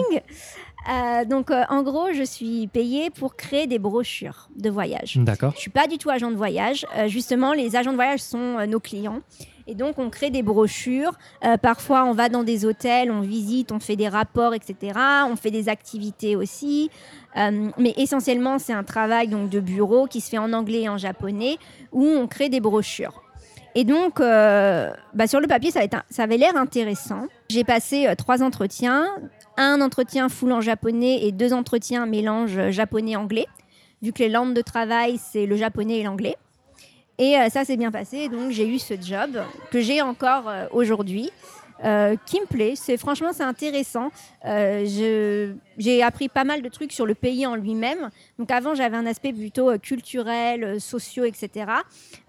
Euh, Donc, en gros, je suis payée pour créer des brochures de voyage. D'accord. Je suis pas du tout agent de voyage. Justement, les agents de voyage sont nos clients. Et donc, on crée des brochures. Euh, parfois, on va dans des hôtels, on visite, on fait des rapports, etc. On fait des activités aussi. Euh, mais essentiellement, c'est un travail donc de bureau qui se fait en anglais et en japonais, où on crée des brochures. Et donc, euh, bah, sur le papier, ça, ça avait l'air intéressant. J'ai passé trois entretiens, un entretien full en japonais et deux entretiens mélange japonais-anglais, vu que les langues de travail, c'est le japonais et l'anglais. Et euh, ça s'est bien passé, donc j'ai eu ce job que j'ai encore euh, aujourd'hui, euh, qui me plaît. C'est franchement c'est intéressant. Euh, j'ai appris pas mal de trucs sur le pays en lui-même. Donc avant j'avais un aspect plutôt culturel, sociaux, etc.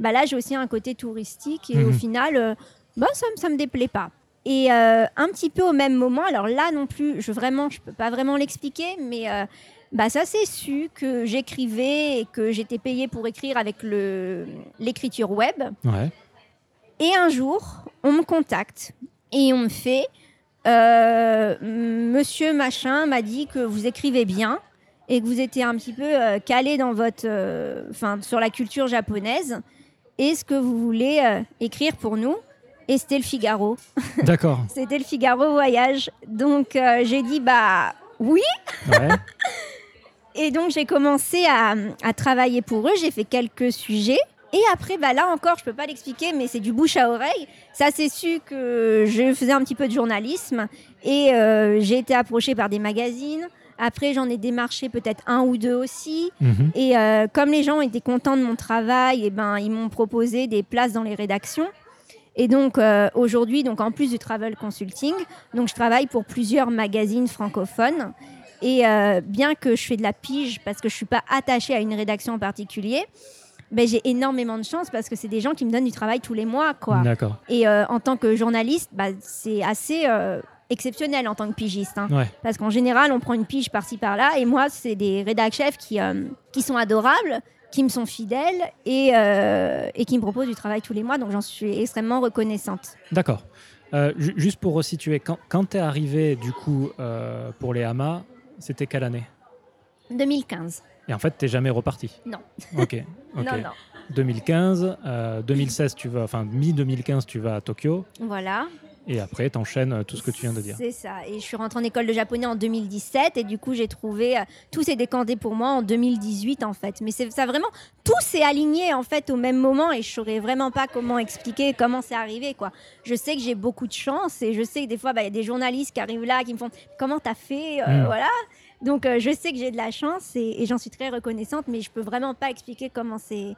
Bah là j'ai aussi un côté touristique et au Mhm. final, euh, bah ça, me- ça me déplaît pas. Et un petit peu au même moment, alors là non plus, je vraiment, je peux pas vraiment l'expliquer, mais bah ça s'est su que j'écrivais et que j'étais payée pour écrire avec le l'écriture web. Ouais. Et un jour, on me contacte et on me fait euh, Monsieur Machin m'a dit que vous écrivez bien et que vous étiez un petit peu euh, calé dans votre, euh, enfin, sur la culture japonaise. Est-ce que vous voulez euh, écrire pour nous? Et c'était le Figaro. (laughs) D'accord. C'était le Figaro Voyage. Donc j'ai dit bah oui. Ouais. (laughs) Et donc j'ai commencé à, à travailler pour eux. J'ai fait quelques sujets. Et après, bah là encore, je peux pas l'expliquer, mais c'est du bouche à oreille. Ça s'est su que je faisais un petit peu de journalisme et euh, j'ai été approchée par des magazines. Après, j'en ai démarché peut-être un ou deux aussi. Mhm. Et euh, comme les gens étaient contents de mon travail, et ben, ils m'ont proposé des places dans les rédactions. Et donc euh, aujourd'hui, donc en plus du travel consulting, donc je travaille pour plusieurs magazines francophones. Et euh, bien que je fais de la pige parce que je suis pas attachée à une rédaction en particulier, ben, j'ai énormément de chance parce que c'est des gens qui me donnent du travail tous les mois, quoi. Et euh, en tant que journaliste, bah, c'est assez euh, exceptionnel en tant que pigiste. hein. Ouais. Parce qu'en général, on prend une pige par-ci par-là. Et moi, c'est des rédac chefs qui, qui sont adorables, qui me sont fidèles et, et qui me proposent du travail tous les mois. Donc j'en suis extrêmement reconnaissante. D'accord. Euh, ju- juste pour resituer, quand, quand tu es arrivé du coup euh, pour les hamas, c'était quelle année 2015. Et en fait, t'es jamais reparti Non. Ok. (laughs) ok. Non, non. 2015, euh, 2016, tu vas, enfin mi-2015, tu vas à Tokyo, Voilà. Et après, t'enchaînes euh, tout ce que tu viens de dire. C'est ça. Et je suis rentrée en école de japonais en 2017 et du coup j'ai trouvé euh, tout s'est décanté pour moi en 2018 en fait. Mais c'est ça vraiment tout s'est aligné en fait au même moment et je saurais vraiment pas comment expliquer comment c'est arrivé quoi. Je sais que j'ai beaucoup de chance et je sais que des fois bah, il y a des journalistes qui arrivent là qui me font comment t'as fait Euh, Mm. voilà? Donc euh, je sais que j'ai de la chance et, et j'en suis très reconnaissante mais je peux vraiment pas expliquer comment c'est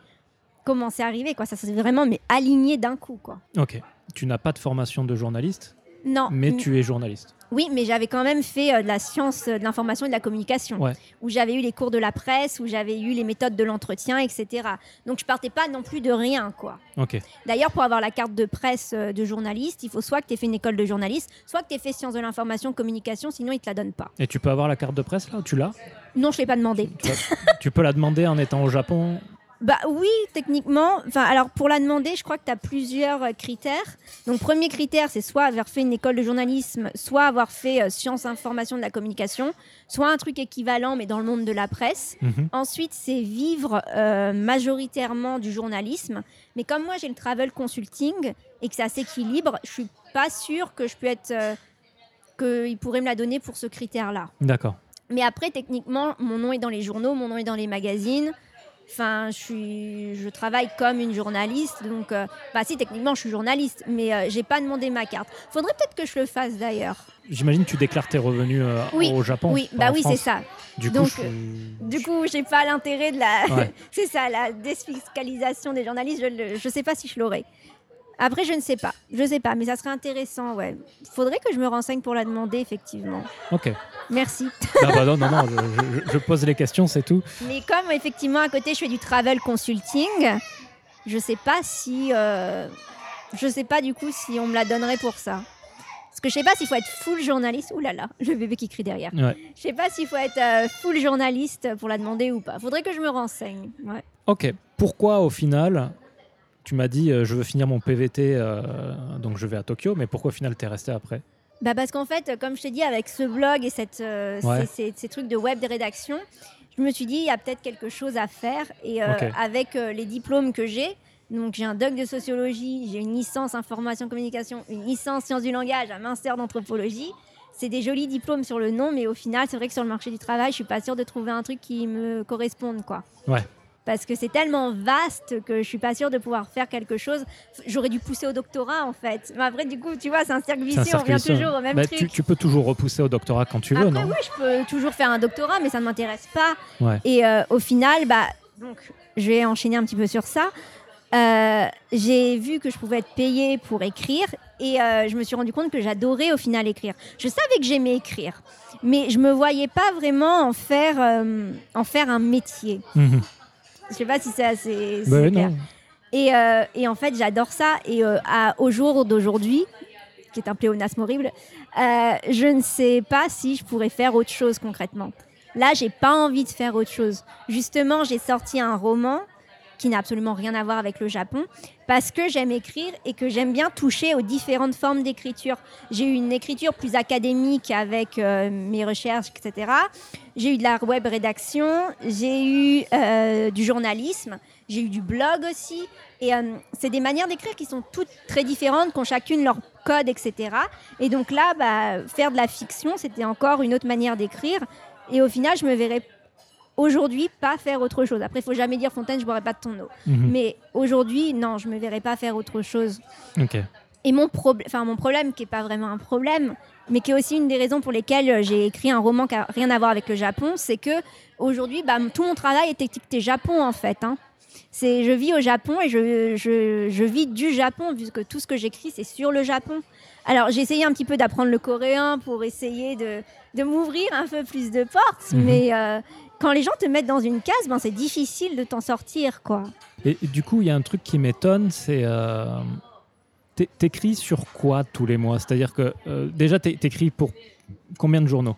comment c'est arrivé quoi. Ça s'est vraiment mais aligné d'un coup quoi. Ok. Tu n'as pas de formation de journaliste, Non. mais tu es journaliste. Oui, mais j'avais quand même fait euh, de la science euh, de l'information et de la communication, Ouais. où j'avais eu les cours de la presse, où j'avais eu les méthodes de l'entretien, etc. Donc je partais pas non plus de rien, quoi. Ok. D'ailleurs, pour avoir la carte de presse euh, de journaliste, il faut soit que tu aies fait une école de journaliste, soit que tu aies fait sciences de l'information, communication, sinon ils te la donnent pas. Et tu peux avoir la carte de presse là Tu l'as? Non, je l'ai pas demandé. tu peux la demander en étant au Japon Bah oui, techniquement. Enfin, alors pour la demander, je crois que tu as plusieurs euh, critères. Donc, premier critère, c'est soit avoir fait une école de journalisme, soit avoir fait euh, sciences, information, de la communication, soit un truc équivalent, mais dans le monde de la presse. Mhm. Ensuite, c'est vivre euh, majoritairement du journalisme. Mais comme moi, j'ai le travel consulting et que ça s'équilibre, je suis pas sûre que je peux être. euh, qu'ils pourraient me la donner pour ce critère-là. D'accord. Mais après, techniquement, mon nom est dans les journaux, mon nom est dans les magazines. Enfin, je, suis, je travaille comme une journaliste. Donc, euh, bah si, techniquement, je suis journaliste, mais euh, j'ai pas demandé ma carte. Faudrait peut-être que je le fasse d'ailleurs. J'imagine que tu déclares tes revenus euh, Oui, au Japon. oui, bah oui, c'est ça. Du coup, je- Du coup, j'ai pas l'intérêt de la. Ouais. (laughs) c'est ça, la défiscalisation des journalistes. Je, le- je sais pas si je l'aurais. Après, je ne sais pas. Je sais pas, mais ça serait intéressant, ouais. Faudrait que je me renseigne pour la demander, effectivement. Ok. Merci. Ah bah non, non, non, je, je- je pose les questions, c'est tout. Mais comme effectivement à côté je fais du travel consulting, je sais pas si euh, je sais pas du coup si on me la donnerait pour ça. Parce que je sais pas s'il faut être full journaliste. Ouh là là, le bébé qui crie derrière. Ouais. Je sais pas s'il faut être euh, full journaliste pour la demander ou pas. Faudrait que je me renseigne. Ouais. Ok. Pourquoi au final, tu m'as dit euh, je veux finir mon PVT, euh, donc je vais à Tokyo, mais pourquoi au final t'es resté après? Bah parce qu'en fait, comme je t'ai dit, avec ce blog et cette, euh, Ouais. ces, ces- ces trucs de web de rédaction, je me suis dit, il y a peut-être quelque chose à faire. Et avec les diplômes que j'ai, donc j'ai un doc de sociologie, j'ai une licence information communication, une licence sciences du langage, un master d'anthropologie. C'est des jolis diplômes sur le nom, mais au final, c'est vrai que sur le marché du travail, je suis pas sûre de trouver un truc qui me corresponde, quoi. Ouais. Parce que c'est tellement vaste que je suis pas sûre de pouvoir faire quelque chose. J'aurais dû pousser au doctorat, en fait. Mais après, du coup, tu vois, c'est un cercle vicieux, on revient toujours au même Bah, truc. tu, tu peux toujours repousser au doctorat quand tu veux, Après, non oui, je peux toujours faire un doctorat, mais ça ne m'intéresse pas. Ouais. Et euh, au final, bah, donc, je vais enchaîner un petit peu sur ça. Euh, j'ai vu que je pouvais être payée pour écrire et euh, je me suis rendu compte que j'adorais au final écrire. Je savais que j'aimais écrire, mais je me voyais pas vraiment en faire, euh, en faire un métier. Mhm. Je sais pas si c'est assez. Bah, clair. Et, euh, et en fait, j'adore ça. Et euh, à- au jour d'aujourd'hui, qui est un pléonasme horrible, euh, je ne sais pas si je pourrais faire autre chose concrètement. Là, j'ai pas envie de faire autre chose. Justement, j'ai sorti un roman qui n'a absolument rien à voir avec le Japon, parce que j'aime écrire et que j'aime bien toucher aux différentes formes d'écriture. J'ai eu une écriture plus académique avec euh, mes recherches, etc. J'ai eu de la web rédaction, j'ai eu euh, du journalisme, j'ai eu du blog aussi. Et euh, c'est des manières d'écrire qui sont toutes très différentes, qui ont chacune leur code, etc. Et donc là, bah, faire de la fiction, c'était encore une autre manière d'écrire. Et au final, je me verrais aujourd'hui pas faire autre chose. Après, il faut jamais dire Fontaine, je boirai pas de ton eau. Mhm. Mais aujourd'hui, non, je me verrais pas faire autre chose. Et mon, problème, enfin, mon problème, qui n'est pas vraiment un problème, mais qui est aussi une des raisons pour lesquelles euh, j'ai écrit un roman qui n'a rien à voir avec le Japon, c'est que aujourd'hui, bah, tout mon travail est étiqueté Japon en fait. Hein. C'est, je vis au Japon et je, je, je, vis du Japon, puisque tout ce que j'écris, c'est sur le Japon. Alors, j'ai essayé un petit peu d'apprendre le coréen pour essayer de, de m'ouvrir un peu plus de portes, Mhm. mais euh, quand les gens te mettent dans une case, ben, c'est difficile de t'en sortir, quoi. Et du coup, il y a un truc qui m'étonne, c'est. Euh, t'é- T'écris sur quoi tous les mois? C'est-à-dire que euh, déjà, t'é- t'écris pour combien de journaux?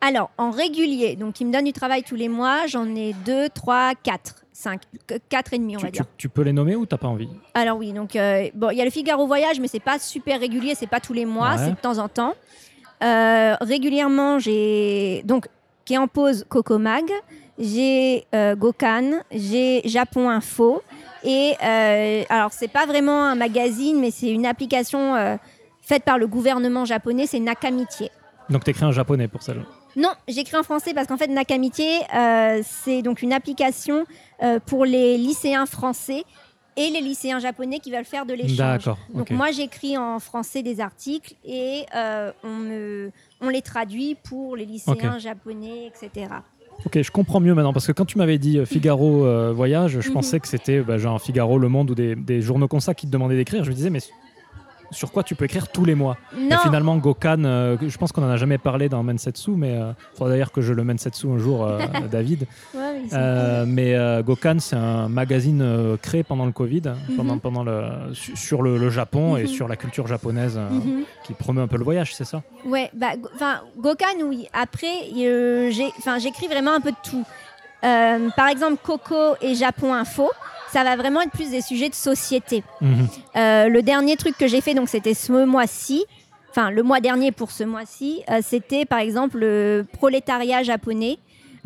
Alors, en régulier, donc qui me donne du travail tous les mois, j'en ai deux, trois, quatre, cinq, qu- quatre et demi, on tu, va tu- dire. tu peux les nommer ou t'as pas envie? Alors oui, donc euh, bon, il y a le Figaro Voyage, mais c'est pas super régulier, c'est pas tous les mois, Ouais. c'est de temps en temps. Euh, régulièrement, j'ai donc qui est en pause Coco Mag, j'ai euh, Gokan, j'ai Japon Info et euh, alors c'est pas vraiment un magazine, mais c'est une application euh, faite par le gouvernement japonais, c'est Nakamitié. Donc t'écris en japonais pour celle Non, j'écris en français parce qu'en fait, Nakamitié, euh, c'est donc une application pour les lycéens français et les lycéens japonais qui veulent faire de l'échange. D'accord. Donc moi, j'écris en français des articles et euh, on, me- on les traduit pour les lycéens japonais, etc. Ok, je comprends mieux maintenant parce que quand tu m'avais dit euh, Figaro euh, voyage, je Mhm. pensais que c'était bah, genre Figaro, Le Monde ou des, des journaux comme ça qui te demandaient d'écrire. Je me disais mais sur quoi tu peux écrire tous les mois Et Non, finalement, Gokan, euh, je pense qu'on en a jamais parlé dans Mensetsu, mais il faudra d'ailleurs que je le Mensetsu un jour, euh, (laughs) David. Ouais, Euh, mais euh, Gokan, c'est un magazine euh, créé pendant le Covid, Mhm. pendant, pendant le, su- sur le, le Japon et Mhm. sur la culture japonaise euh, Mhm. qui promeut un peu le voyage, c'est ça? Ouais, bah, go- Gokan, oui. Après, euh, j'écris vraiment un peu de tout. Euh, par exemple, Coco et Japon Info, ça va vraiment être plus des sujets de société. Mhm. Euh, le dernier truc que j'ai fait, donc c'était ce mois-ci, enfin le mois dernier pour ce mois-ci, euh, c'était par exemple le prolétariat japonais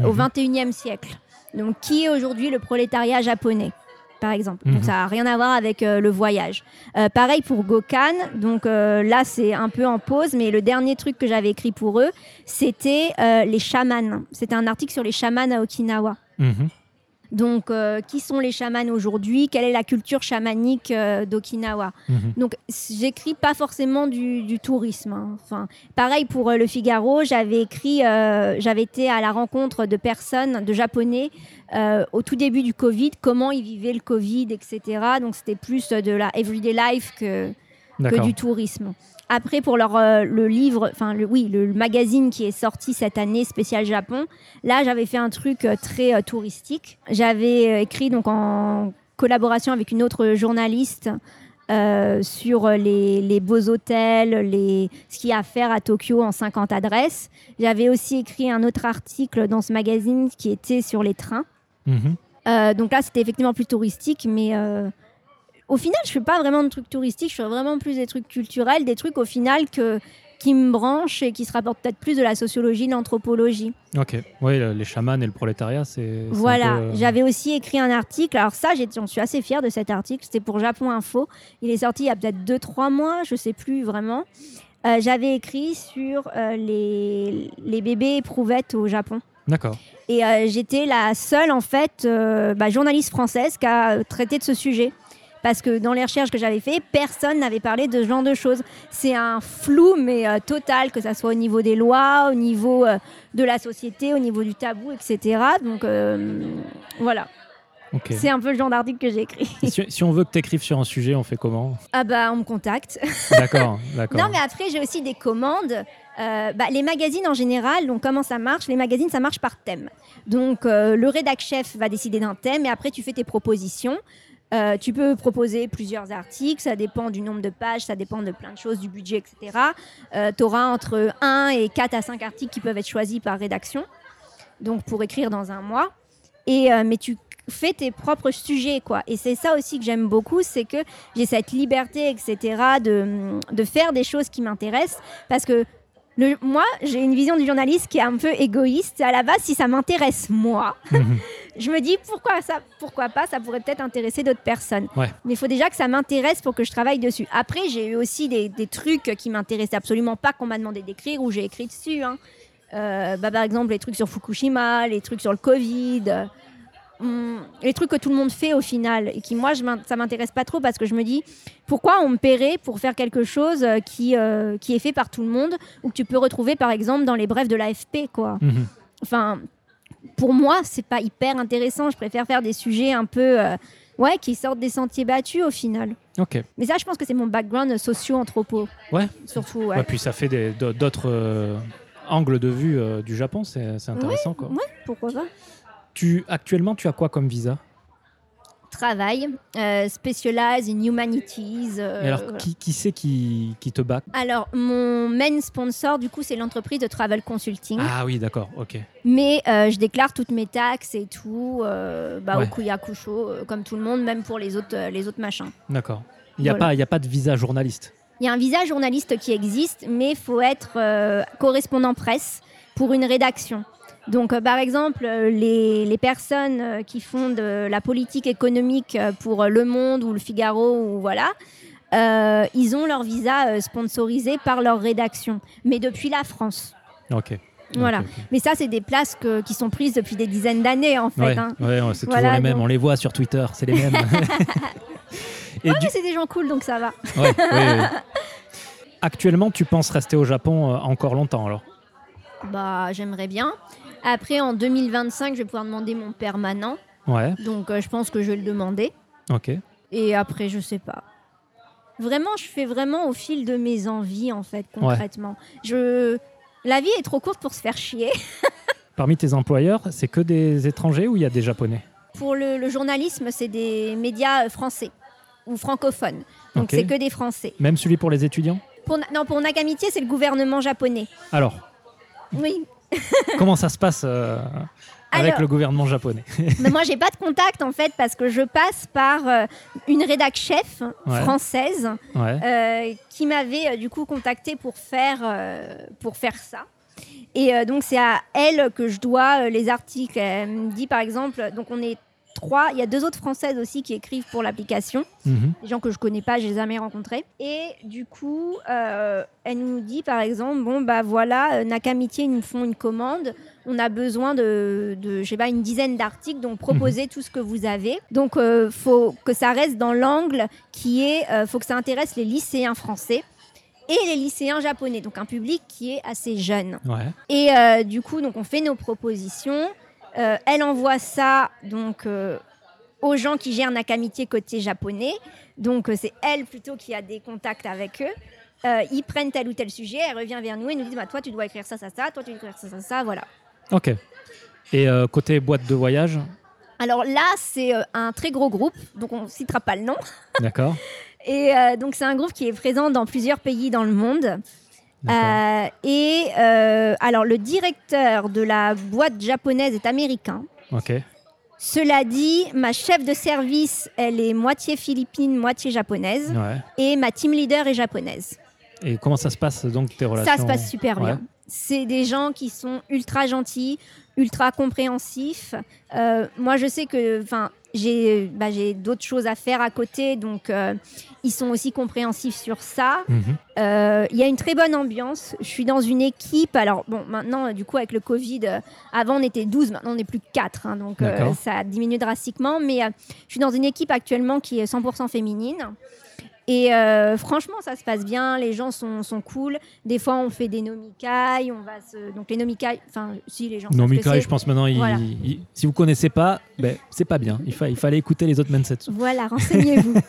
au Mhm. 21e siècle. Donc qui est aujourd'hui le prolétariat japonais par exemple? Mhm. Donc ça n'a rien à voir avec euh, le voyage. Euh, pareil pour Gokan. Donc euh, là c'est un peu en pause, mais le dernier truc que j'avais écrit pour eux, c'était les chamans. C'était un article sur les chamans à Okinawa. Mhm. Donc, euh, qui sont les chamans aujourd'hui? Quelle est la culture chamanique euh, d'Okinawa? Mhm. Donc, j'écris pas forcément du, du tourisme. hein. Enfin, pareil pour euh, Le Figaro, j'avais écrit, j'avais été à la rencontre de personnes, de Japonais, au tout début du Covid, comment ils vivaient le Covid, etc. Donc, c'était plus de la everyday life que, que du tourisme. Après, pour leur, euh, le livre, enfin, le, oui, le, le magazine qui est sorti cette année, spécial Japon, là, j'avais fait un truc euh, très euh, touristique. J'avais écrit donc en collaboration avec une autre journaliste sur les, les beaux hôtels, les, ce qu'il y a à faire à Tokyo en 50 adresses. J'avais aussi écrit un autre article dans ce magazine qui était sur les trains. Mhm. Donc là, c'était effectivement plus touristique, mais au final, je fais pas vraiment de trucs touristiques, je fais vraiment plus des trucs culturels, des trucs au final que, qui me branchent et qui se rapportent peut-être plus de la sociologie, de l'anthropologie. Ok. Oui, le- les chamans et le prolétariat, c'est. Voilà, peu, euh, j'avais aussi écrit un article, alors ça, j'en suis assez fière de cet article, c'était pour Japon Info, il est sorti il y a peut-être 2-3 mois, je sais plus vraiment. Euh, j'avais écrit sur euh, les, les bébés éprouvettes au Japon. D'accord. Et euh, j'étais la seule, en fait, bah, journaliste française qui a traité de ce sujet. Parce que dans les recherches que j'avais fait, personne n'avait parlé de ce genre de choses. C'est un flou, mais euh, total, que ça soit au niveau des lois, au niveau euh, de la société, au niveau du tabou, etc. Donc euh, voilà, c'est un peu le genre d'article que j'ai écrit. Si, si on veut que tu écrives sur un sujet, on fait comment? Ah bah, on me contacte. (laughs) D'accord, d'accord. Non, mais après, j'ai aussi des commandes. Euh, bah, les magazines en général, donc comment ça marche? Les magazines, ça marche par thème. Donc euh, le rédac chef va décider d'un thème et après tu fais tes propositions. Euh, tu peux proposer plusieurs articles, ça dépend du nombre de pages, ça dépend de plein de choses, du budget, etc. tu auras entre 1 et 4 à 5 articles qui peuvent être choisis par rédaction, donc pour écrire dans un mois. Et, euh, mais tu fais tes propres sujets, quoi. Et c'est ça aussi que j'aime beaucoup, c'est que j'ai cette liberté, etc., de, de faire des choses qui m'intéressent. Parce que le, moi, j'ai une vision du journaliste qui est un peu égoïste. À la base, si ça m'intéresse moi, Mhm. (laughs) je me dis pourquoi ça, pourquoi pas, ça pourrait peut-être intéresser d'autres personnes. Ouais. Mais il faut déjà que ça m'intéresse pour que je travaille dessus. Après, j'ai eu aussi des, des trucs qui m'intéressaient absolument pas qu'on m'a demandé d'écrire ou j'ai écrit dessus. hein. Euh, bah, par exemple, les trucs sur Fukushima, les trucs sur le Covid. Hum, les trucs que tout le monde fait au final et qui moi je ça m'intéresse pas trop parce que je me dis pourquoi on me paierait pour faire quelque chose euh, qui, euh, qui est fait par tout le monde ou que tu peux retrouver par exemple dans les brefs de l'AFP quoi. Mhm. Enfin, pour moi, c'est pas hyper intéressant. Je préfère faire des sujets un peu, euh, ouais, qui sortent des sentiers battus au final. Ok. Mais ça, je pense que c'est mon background socio-anthropo. Ouais. Surtout, ouais. Ouais, puis ça fait d'autres euh, angles de vue du Japon, c'est c'est intéressant. quoi. ouais, pourquoi pas. Tu, actuellement, tu as quoi comme visa? Travail, euh, specialize in humanities. euh, alors, voilà. qui, qui c'est qui, qui te back Alors, mon main sponsor, du coup, c'est l'entreprise de travel consulting. Ah oui, d'accord, ok. Mais euh, je déclare toutes mes taxes et tout, euh, bah, Ouais. au Kuyakusho, euh, comme tout le monde, même pour les autres, les autres machins. D'accord. Il n'y a, Voilà. pas- y a pas de visa journaliste? Il y a un visa journaliste qui existe, mais il faut être euh, correspondant presse pour une rédaction. Donc, euh, par exemple, euh, les, les personnes euh, qui font de la politique économique pour Le Monde ou Le Figaro, ou voilà, euh, ils ont leur visa sponsorisé par leur rédaction, mais depuis la France. Ok. Voilà. Mais ça, c'est des places que- qui sont prises depuis des dizaines d'années, en fait. Ouais, hein. ouais, ouais, c'est Voilà, toujours les mêmes. donc- On les voit sur Twitter, c'est les mêmes. (laughs) (laughs) Et Ouais, du- mais c'est des gens cool, donc ça va. ouais, ouais, ouais. (laughs) Actuellement, tu penses rester au Japon encore longtemps alors? Bah, j'aimerais bien. Après, en 2025, je vais pouvoir demander mon permanent. Ouais, Donc, euh, je pense que je vais le demander. ok. Et après, je sais pas. Vraiment, je fais vraiment au fil de mes envies, en fait, concrètement. Je... La vie est trop courte pour se faire chier. (laughs) Parmi tes employeurs, c'est que des étrangers ou il y a des japonais? Pour le, le journalisme, c'est des médias euh, français ou francophones. Donc, c'est que des Français. Même celui pour les étudiants? Pour, non, pour Nakamitié, c'est le gouvernement japonais. Alors, Oui. (laughs) comment ça se passe euh, avec Alors- le gouvernement japonais (laughs) Mais moi, j'ai pas de contact, en fait, parce que je passe par euh, une rédac chef Ouais. française Ouais, euh, qui m'avait du coup contacté pour faire, pour faire ça. Et donc c'est à elle que je dois les articles. Elle me dit par exemple, donc on est trois, il y a deux autres françaises aussi qui écrivent pour l'application, Mhm. des gens que je connais pas, je les ai jamais rencontrés. Et du coup, euh, elle nous dit par exemple, bon bah voilà, euh, Nakamitié ils nous font une commande, on a besoin de, de je sais pas, une dizaine d'articles, donc proposez tout ce que vous avez. Donc euh, faut que ça reste dans l'angle qui est, euh, faut que ça intéresse les lycéens français et les lycéens japonais, donc un public qui est assez jeune. ouais. Et euh, du coup, donc on fait nos propositions. Euh, elle envoie ça donc euh, aux gens qui gèrent Nakamitié côté japonais. Donc euh, c'est elle plutôt qui a des contacts avec eux. Ils prennent tel ou tel sujet, elle revient vers nous et nous dit bah, toi tu dois écrire ça, ça, ça, toi tu dois écrire ça, ça, ça, voilà. Ok. Et côté boîte de voyage, Alors là, c'est un très gros groupe, donc on ne citera pas le nom. d'accord (laughs) Et donc c'est un groupe qui est présent dans plusieurs pays dans le monde. Euh, et euh, alors le directeur de la boîte japonaise est américain. Ok. Cela dit, ma chef de service, elle est moitié philippine, moitié japonaise. Ouais. Et ma team leader est japonaise. Et comment ça se passe donc tes relations? Ça se passe super Ouais. bien. C'est des gens qui sont ultra gentils, ultra compréhensifs. Euh, moi, je sais que enfin, j'ai bah, j'ai d'autres choses à faire à côté, donc euh, ils sont aussi compréhensifs sur ça. Mhm. Euh, Il y a une très bonne ambiance. Je suis dans une équipe. Alors, bon, maintenant, euh, du coup, avec le Covid, euh, avant on était 12, maintenant on n'est plus que 4. hein, donc, euh, ça a diminué drastiquement. Mais euh, je suis dans une équipe actuellement qui est 100% féminine. Et euh, franchement, ça se passe bien. Les gens sont, sont cool. Des fois, on fait des nomikai. On va se... Donc, les nomikai, enfin, si les gens c'est. je pense maintenant, il- Voilà. il- si vous connaissez pas, ben, c'est pas bien. Il, fa- il fallait écouter les autres Mensetsu. Voilà, renseignez-vous. (laughs)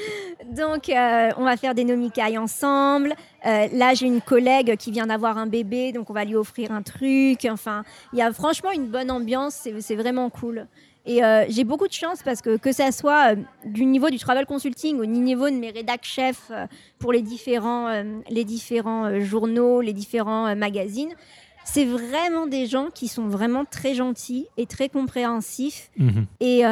(laughs) Donc, euh, on va faire des nomikai ensemble. Euh, là, j'ai une collègue qui vient d'avoir un bébé, donc on va lui offrir un truc. Enfin, il y a franchement une bonne ambiance, c'est vraiment cool. Et euh, j'ai beaucoup de chance parce que que ça soit euh, du niveau du travel consulting au niveau de mes rédac chefs euh, pour les différents, les différents journaux, les différents magazines, c'est vraiment des gens qui sont vraiment très gentils et très compréhensifs. Mhm. Et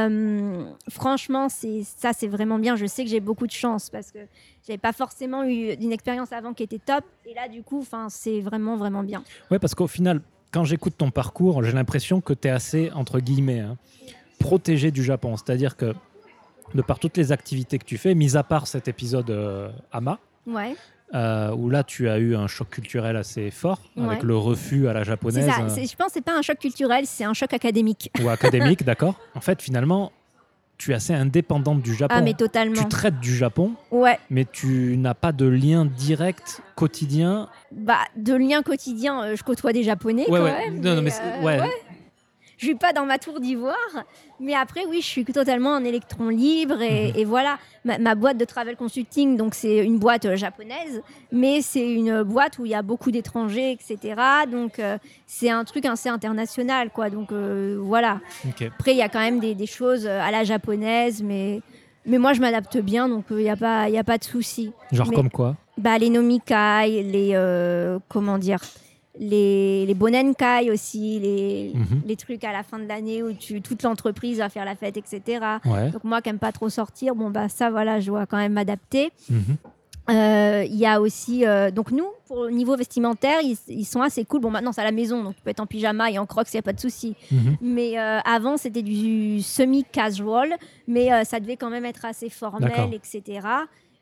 franchement, c'est ça, c'est vraiment bien. Je sais que j'ai beaucoup de chance parce que j'avais pas forcément eu une expérience avant qui était top. Et là, du coup, c'est vraiment, vraiment bien. Ouais, parce qu'au final, quand j'écoute ton parcours, j'ai l'impression que tu es assez, entre guillemets, hein, protégé du Japon. C'est-à-dire que, de par toutes les activités que tu fais, mis à part cet épisode euh, Ama, Ouais. euh, où là tu as eu un choc culturel assez fort avec le refus à la japonaise ça. euh, Je pense que c'est pas un choc culturel, c'est un choc académique. ou académique, (laughs) d'accord En fait, finalement, tu es assez indépendante du Japon. Ah, mais totalement. tu traites du Japon, Ouais. mais tu n'as pas de lien direct quotidien. Bah, de lien quotidien, euh, je côtoie des Japonais Ouais, quand ouais. même. Non, non, mais, mais c'est- euh, ouais. Je suis pas dans ma tour d'ivoire, mais après oui, je suis totalement un électron libre et, Mhm. et voilà. Ma, ma boîte de travel consulting, donc c'est une boîte euh, japonaise, mais c'est une boîte où il y a beaucoup d'étrangers, etc. Donc euh, c'est un truc assez international, quoi. Donc euh, voilà. Après, il y a quand même des, des choses à la japonaise, mais mais moi je m'adapte bien, donc il n'y a pas il y a pas de souci. Genre Mais- comme quoi? Bah, les nomikai, les. comment dire? Les, les bonenkai aussi, les, Mhm. les trucs à la fin de l'année où tu, toute l'entreprise va faire la fête, etc. Ouais. Donc, moi qui n'aime pas trop sortir, bon, bah, ça, voilà, je dois quand même m'adapter. Mhm. Euh, Il y a aussi. euh, donc, nous, pour le niveau vestimentaire, ils, ils sont assez cool. Bon, maintenant, c'est à la maison, donc tu peux être en pyjama et en crocs, il n'y a pas de souci. Mhm. Mais euh, avant, c'était du semi-casual, mais ça devait quand même être assez formel, etc.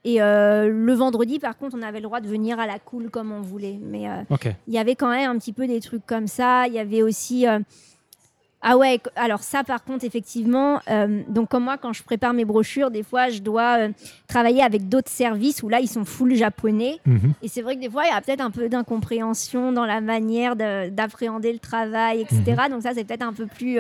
Et euh, le vendredi, par contre, on avait le droit de venir à la cool comme on voulait. Mais euh, il y avait quand même un petit peu des trucs comme ça. Il y avait aussi. euh, Ah ouais, alors ça par contre, effectivement, donc comme moi, quand je prépare mes brochures, des fois, je dois travailler avec d'autres services où là, ils sont full japonais. Mhm. Et c'est vrai que des fois, il y a peut-être un peu d'incompréhension dans la manière de- d'appréhender le travail, etc. Mhm. Donc ça, c'est peut-être un peu plus...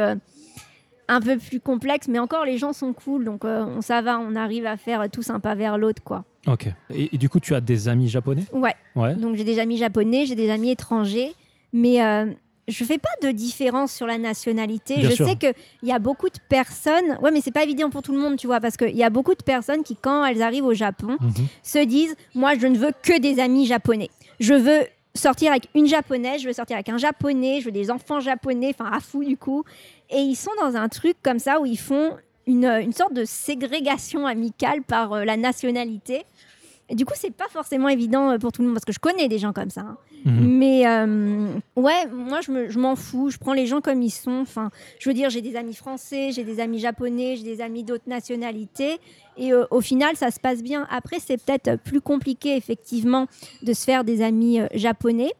un peu plus complexe, mais encore les gens sont cool, donc euh, on, ça va, on arrive à faire tous un pas vers l'autre, quoi. Ok. Et, et du coup, tu as des amis japonais? Ouais, Ouais. donc j'ai des amis japonais, j'ai des amis étrangers, mais euh, je fais pas de différence sur la nationalité. Bien je sûr. sais qu'il y a beaucoup de personnes, ouais, mais c'est pas évident pour tout le monde, tu vois, parce qu'il y a beaucoup de personnes qui, quand elles arrivent au Japon, Mhm. se disent Moi, je ne veux que des amis japonais. Je veux sortir avec une japonaise, je veux sortir avec un japonais, je veux des enfants japonais, enfin à fou du coup. Et ils sont dans un truc comme ça où ils font une, une sorte de ségrégation amicale par euh, la nationalité. Et du coup, c'est pas forcément évident euh, pour tout le monde parce que je connais des gens comme ça. hein. Mhm. Mais euh, ouais, moi je me- je m'en fous, je prends les gens comme ils sont. Enfin, je veux dire, j'ai des amis français, j'ai des amis japonais, j'ai des amis d'autres nationalités. Et euh, au final, ça se passe bien. Après, c'est peut-être plus compliqué, effectivement, de se faire des amis euh, japonais.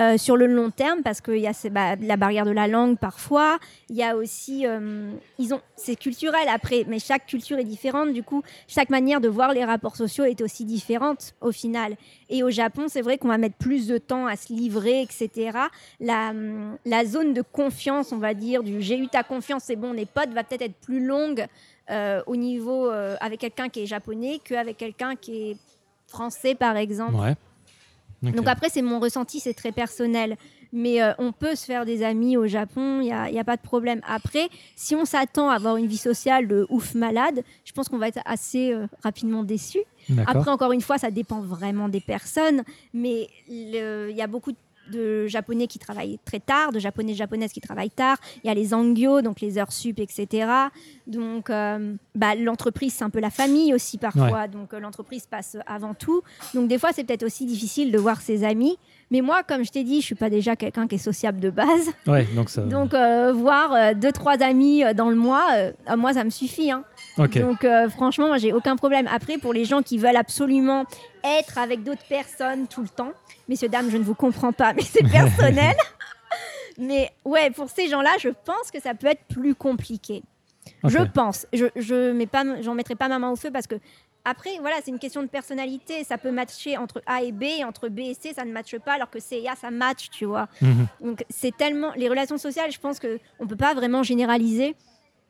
Euh, sur le long terme, parce qu'il y a bah, la barrière de la langue parfois, il y a aussi, euh, ils ont, c'est culturel après, mais chaque culture est différente, du coup, chaque manière de voir les rapports sociaux est aussi différente au final. Et au Japon, c'est vrai qu'on va mettre plus de temps à se livrer, etc. La, hum, la zone de confiance, on va dire, du j'ai eu ta confiance, c'est bon, on est potes, va peut-être être plus longue euh, au niveau avec quelqu'un qui est japonais qu'avec quelqu'un qui est français, par exemple. Ouais. Donc après, c'est mon ressenti, c'est très personnel. Mais euh, on peut se faire des amis au Japon, il n'y a, y a pas de problème. Après, si on s'attend à avoir une vie sociale de ouf malade, je pense qu'on va être assez euh, rapidement déçu. Après, encore une fois, ça dépend vraiment des personnes. Mais il y a beaucoup de Japonais qui travaillent très tard, de Japonais Japonaises qui travaillent tard. Il y a les angyo, donc les heures sup, etc. Donc, euh, bah, l'entreprise, c'est un peu la famille aussi parfois. Donc, euh, l'entreprise passe avant tout. Donc, des fois, c'est peut-être aussi difficile de voir ses amis. Mais moi, comme je t'ai dit, je suis pas déjà quelqu'un qui est sociable de base. Ouais, donc ça. Donc, euh, voir euh, deux, trois amis dans le mois, euh, à moi, ça me suffit. hein. Donc euh, franchement, moi j'ai aucun problème. Après, pour les gens qui veulent absolument être avec d'autres personnes tout le temps, messieurs, dames, je ne vous comprends pas, (laughs) mais c'est personnel. (laughs) mais ouais, pour ces gens-là, je pense que ça peut être plus compliqué. Je pense. Je, je mets pas, j'en mettrai pas ma main au feu parce que après, voilà, c'est une question de personnalité. Ça peut matcher entre A et B, et entre B et C, ça ne matche pas, alors que C et A, ça match, tu vois. Mhm. Donc c'est tellement les relations sociales, je pense que on peut pas vraiment généraliser.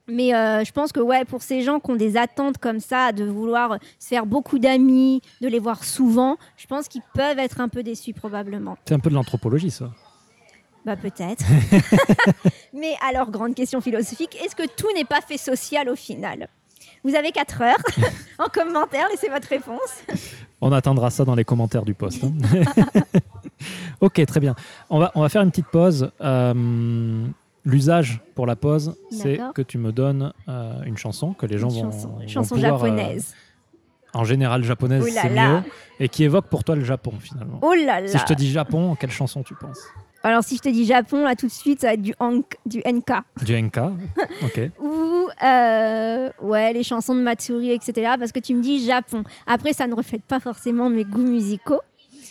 Mais euh, je pense que ouais, pour ces gens qui ont des attentes comme ça, de vouloir se faire beaucoup d'amis, de les voir souvent, je pense qu'ils peuvent être un peu déçus probablement. C'est un peu de l'anthropologie, ça. Bah peut-être. (laughs) Mais alors, grande question philosophique, est-ce que tout n'est pas fait social au final? Vous avez 4 heures (laughs) en commentaire, laissez votre réponse. On attendra ça dans les commentaires du post. hein. (laughs) ok, très bien. On va, on va faire une petite pause. Euh, L'usage pour la pause, c'est que tu me donnes euh, une chanson que les gens Une vont, chanson, vont chanson pouvoir, euh, japonaise. en général, japonaise, c'est mieux. Et qui évoque pour toi le Japon, finalement. Oh là là Si je te dis Japon, quelle chanson tu penses? Alors si je te dis Japon, là tout de suite, ça va être du, hank- du NK. Du NK (laughs) Ok. Ou Euh, ouais, les chansons de Matsuri, etc. Parce que tu me dis Japon. Après, ça ne reflète pas forcément mes goûts musicaux.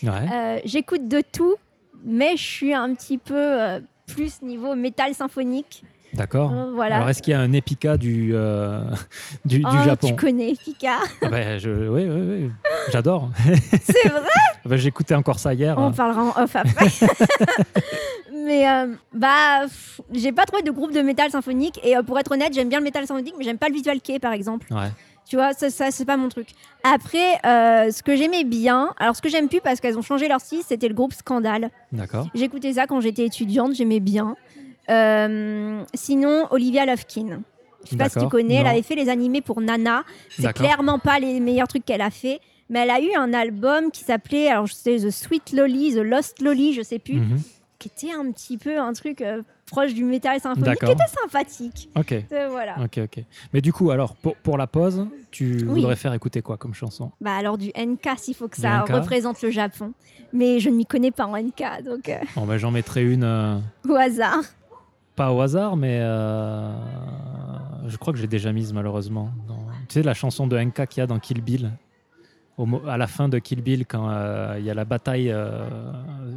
Ouais. Euh, J'écoute de tout, mais je suis un petit peu euh, plus niveau métal symphonique. D'accord. Euh, voilà. Alors, est-ce qu'il y a un épica du, euh, (laughs) du, du Oh, Japon Tu connais Pika Ah ben, je, Oui, oui, oui. J'adore. (laughs) C'est vrai Ben, J'écoutais encore ça hier. On parlera en off après. (laughs) mais euh, bah, j'ai pas trouvé de groupe de métal symphonique. Et euh, pour être honnête, j'aime bien le métal symphonique, mais j'aime pas le visual kei par exemple. Ouais. Tu vois, ça, ça c'est pas mon truc. Après, euh, ce que j'aimais bien, alors ce que j'aime plus parce qu'elles ont changé leur style, c'était le groupe Scandale. D'accord. J'écoutais ça quand j'étais étudiante, j'aimais bien. Euh, sinon, Olivia Lovekin. Je sais pas si tu connais, elle avait fait les animés pour Nana. C'est clairement pas les meilleurs trucs qu'elle a fait. Mais elle a eu un album qui s'appelait, alors je sais, The Sweet Lolly, The Lost Lolly, je sais plus, Mhm. qui était un petit peu un truc euh, proche du métal symphonique, qui était sympathique. Ok. Euh, voilà. Ok, ok. Mais du coup, alors, pour, pour la pause, tu Oui. voudrais faire écouter quoi comme chanson? Bah alors du NK s'il faut que Du ça NK. représente le Japon. Mais je ne m'y connais pas en NK, donc euh, Bon, ben, J'en mettrai une, euh, (laughs) au hasard. pas au hasard, mais euh, je crois que j'ai déjà mise malheureusement. Dans- Tu sais, la chanson de NK qu'il y a dans Kill Bill? Au à la fin de Kill Bill, quand euh, il y a la bataille euh,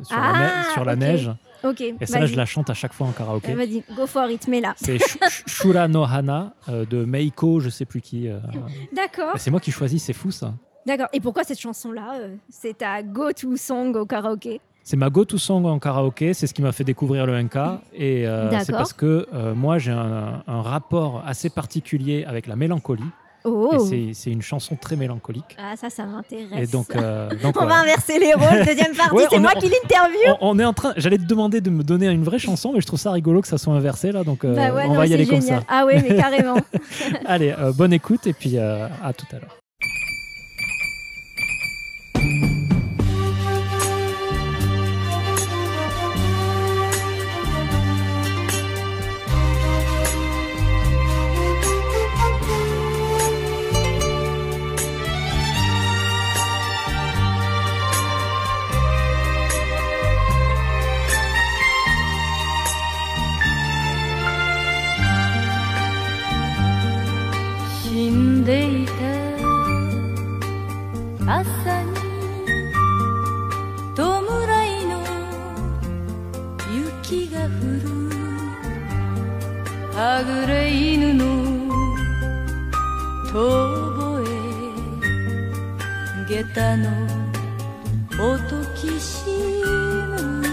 sur, la, Ah, sur la neige, Ok, et ça, vas-y. je la chante à chaque fois en karaoké. Euh, Vas-y, go for it, mets là. C'est Sh- Sh- (laughs) Shura no Hana euh, de Meiko, je sais plus qui. euh. D'accord. Et C'est moi qui choisis, c'est fou ça. D'accord. Et pourquoi cette chanson-là euh, C'est ta go-to song au karaoké? C'est ma go-to song en karaoké, c'est ce qui m'a fait découvrir le NK. Et euh, c'est parce que euh, moi, j'ai un, un rapport assez particulier avec la mélancolie. Oh c'est- une chanson très mélancolique. Ah, ça, ça m'intéresse. Et donc, euh, donc (laughs) On va inverser les rôles. Deuxième (laughs) partie, Ouais, c'est moi qui l'interview. on, on est en train. J'allais te demander de me donner une vraie chanson, mais je trouve ça rigolo que ça soit inversé là. Donc, euh, Bah ouais, on non, va y aller c'est comme génial. ça. Ah ouais, mais carrément. (laughs) Allez, euh, bonne écoute et puis à tout à l'heure. はぐれ犬の遠吠え。下駄の音きしむ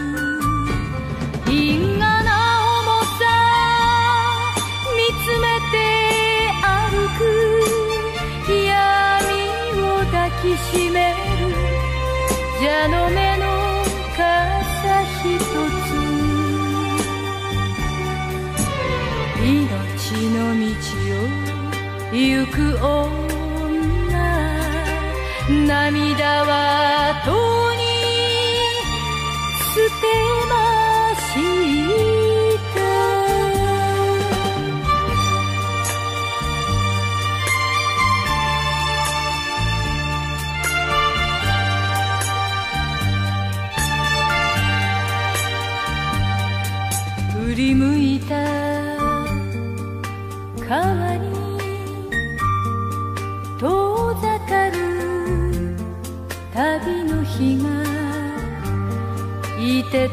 く女。涙はと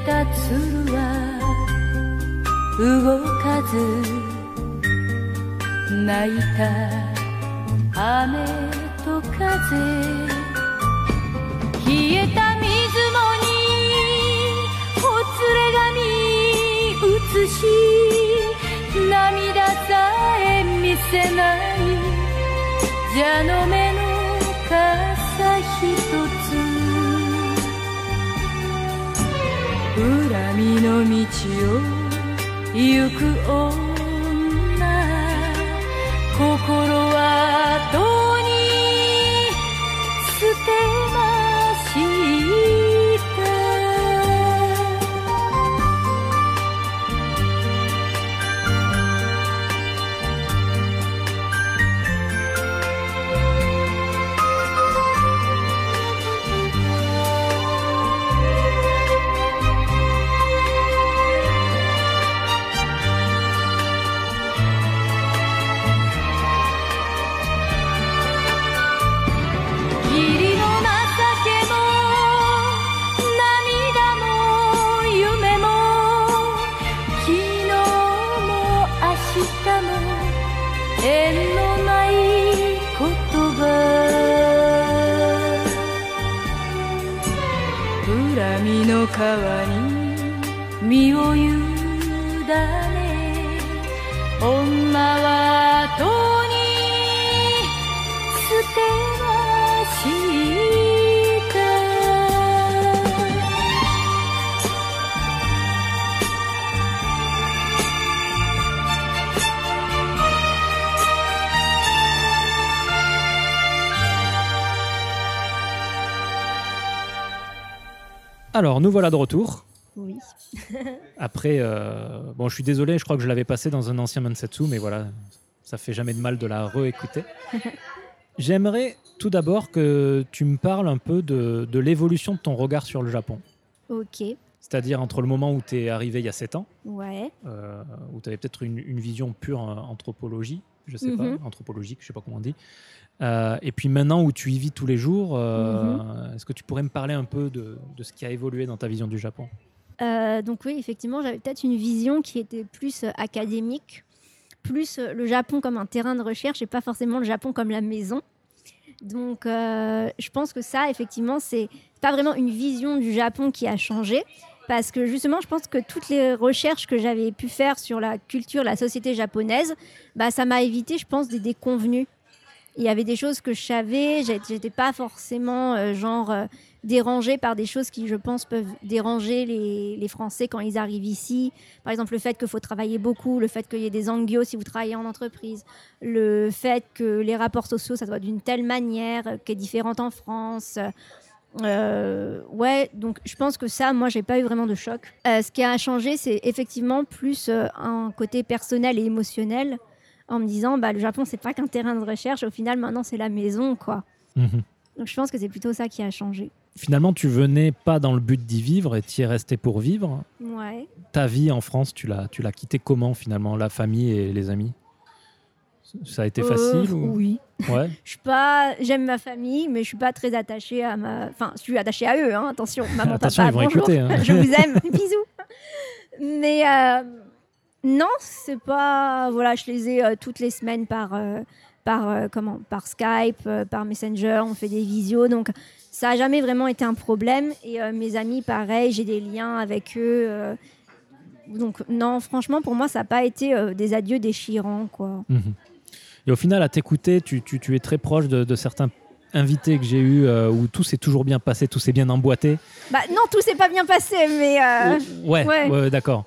た鶴は動かず泣いた雨と風冷えた水面にほつれ髪映し涙さえ見せない蛇の目の道を行く女 Alors, nous voilà de retour. Oui. (laughs) Après, euh, bon, je suis désolé, je crois que je l'avais passé dans un ancien Mansetsu, mais voilà, ça fait jamais de mal de la réécouter. (laughs) J'aimerais tout d'abord que tu me parles un peu de, de l'évolution de ton regard sur le Japon. Ok. C'est-à-dire entre le moment où tu es arrivé il y a 7 ans, Ouais. euh, où tu avais peut-être une, une vision pure euh, anthropologie, je sais Mhm. pas, anthropologique, je sais pas comment on dit. Euh, et puis maintenant où tu y vis tous les jours, euh, Mhm. est-ce que tu pourrais me parler un peu de, de ce qui a évolué dans ta vision du Japon? Euh, donc oui, effectivement, j'avais peut-être une vision qui était plus académique, plus le Japon comme un terrain de recherche et pas forcément le Japon comme la maison. Donc je pense que ça, effectivement, c'est pas vraiment une vision du Japon qui a changé. Parce que justement, je pense que toutes les recherches que j'avais pu faire sur la culture, la société japonaise, bah, ça m'a évité, je pense, des déconvenus. Il y avait des choses que je savais, j'étais pas forcément euh, genre euh, dérangée par des choses qui, je pense, peuvent déranger les, Français quand ils arrivent ici. Par exemple, le fait qu'il faut travailler beaucoup, le fait qu'il y ait des angios si vous travaillez en entreprise, le fait que les rapports sociaux, ça soit d'une telle manière euh, qui est différente en France. Euh, ouais, donc je pense que ça, moi, j'ai pas eu vraiment de choc. Ce qui a changé, c'est effectivement plus un côté personnel et émotionnel, en me disant, bah, le Japon, c'est pas qu'un terrain de recherche. Au final, maintenant, c'est la maison, quoi. Mhm. Donc je pense que c'est plutôt ça qui a changé. Finalement, tu venais pas dans le but d'y vivre et tu y es resté pour vivre. Ouais. Ta vie en France, tu l'as, tu l'as quitté comment finalement, la famille et les amis? Ça a été Euh, facile ou... Oui. Ouais. (laughs) Je suis pas, j'aime ma famille, mais je suis pas très attachée à ma, enfin, je suis attachée à eux, hein, attention, maman, Attention, papa, ils vont bonjour, écouter, hein. (laughs) je vous (laughs) aime, bisous. Mais euh, non, c'est pas, voilà, je les ai euh, toutes les semaines par, euh, par euh, comment, par Skype, par Messenger, on fait des visios, donc ça a jamais vraiment été un problème. Et mes amis, pareil, j'ai des liens avec eux. donc non, franchement, pour moi, ça n'a pas été des adieux déchirants, quoi. Mhm. Et au final, à t'écouter, tu, tu- tu es très proche de, de certains invités que j'ai eus euh, où tout s'est toujours bien passé, tout s'est bien emboîté. Bah non, tout s'est pas bien passé, mais euh, ouais, ouais. ouais, d'accord.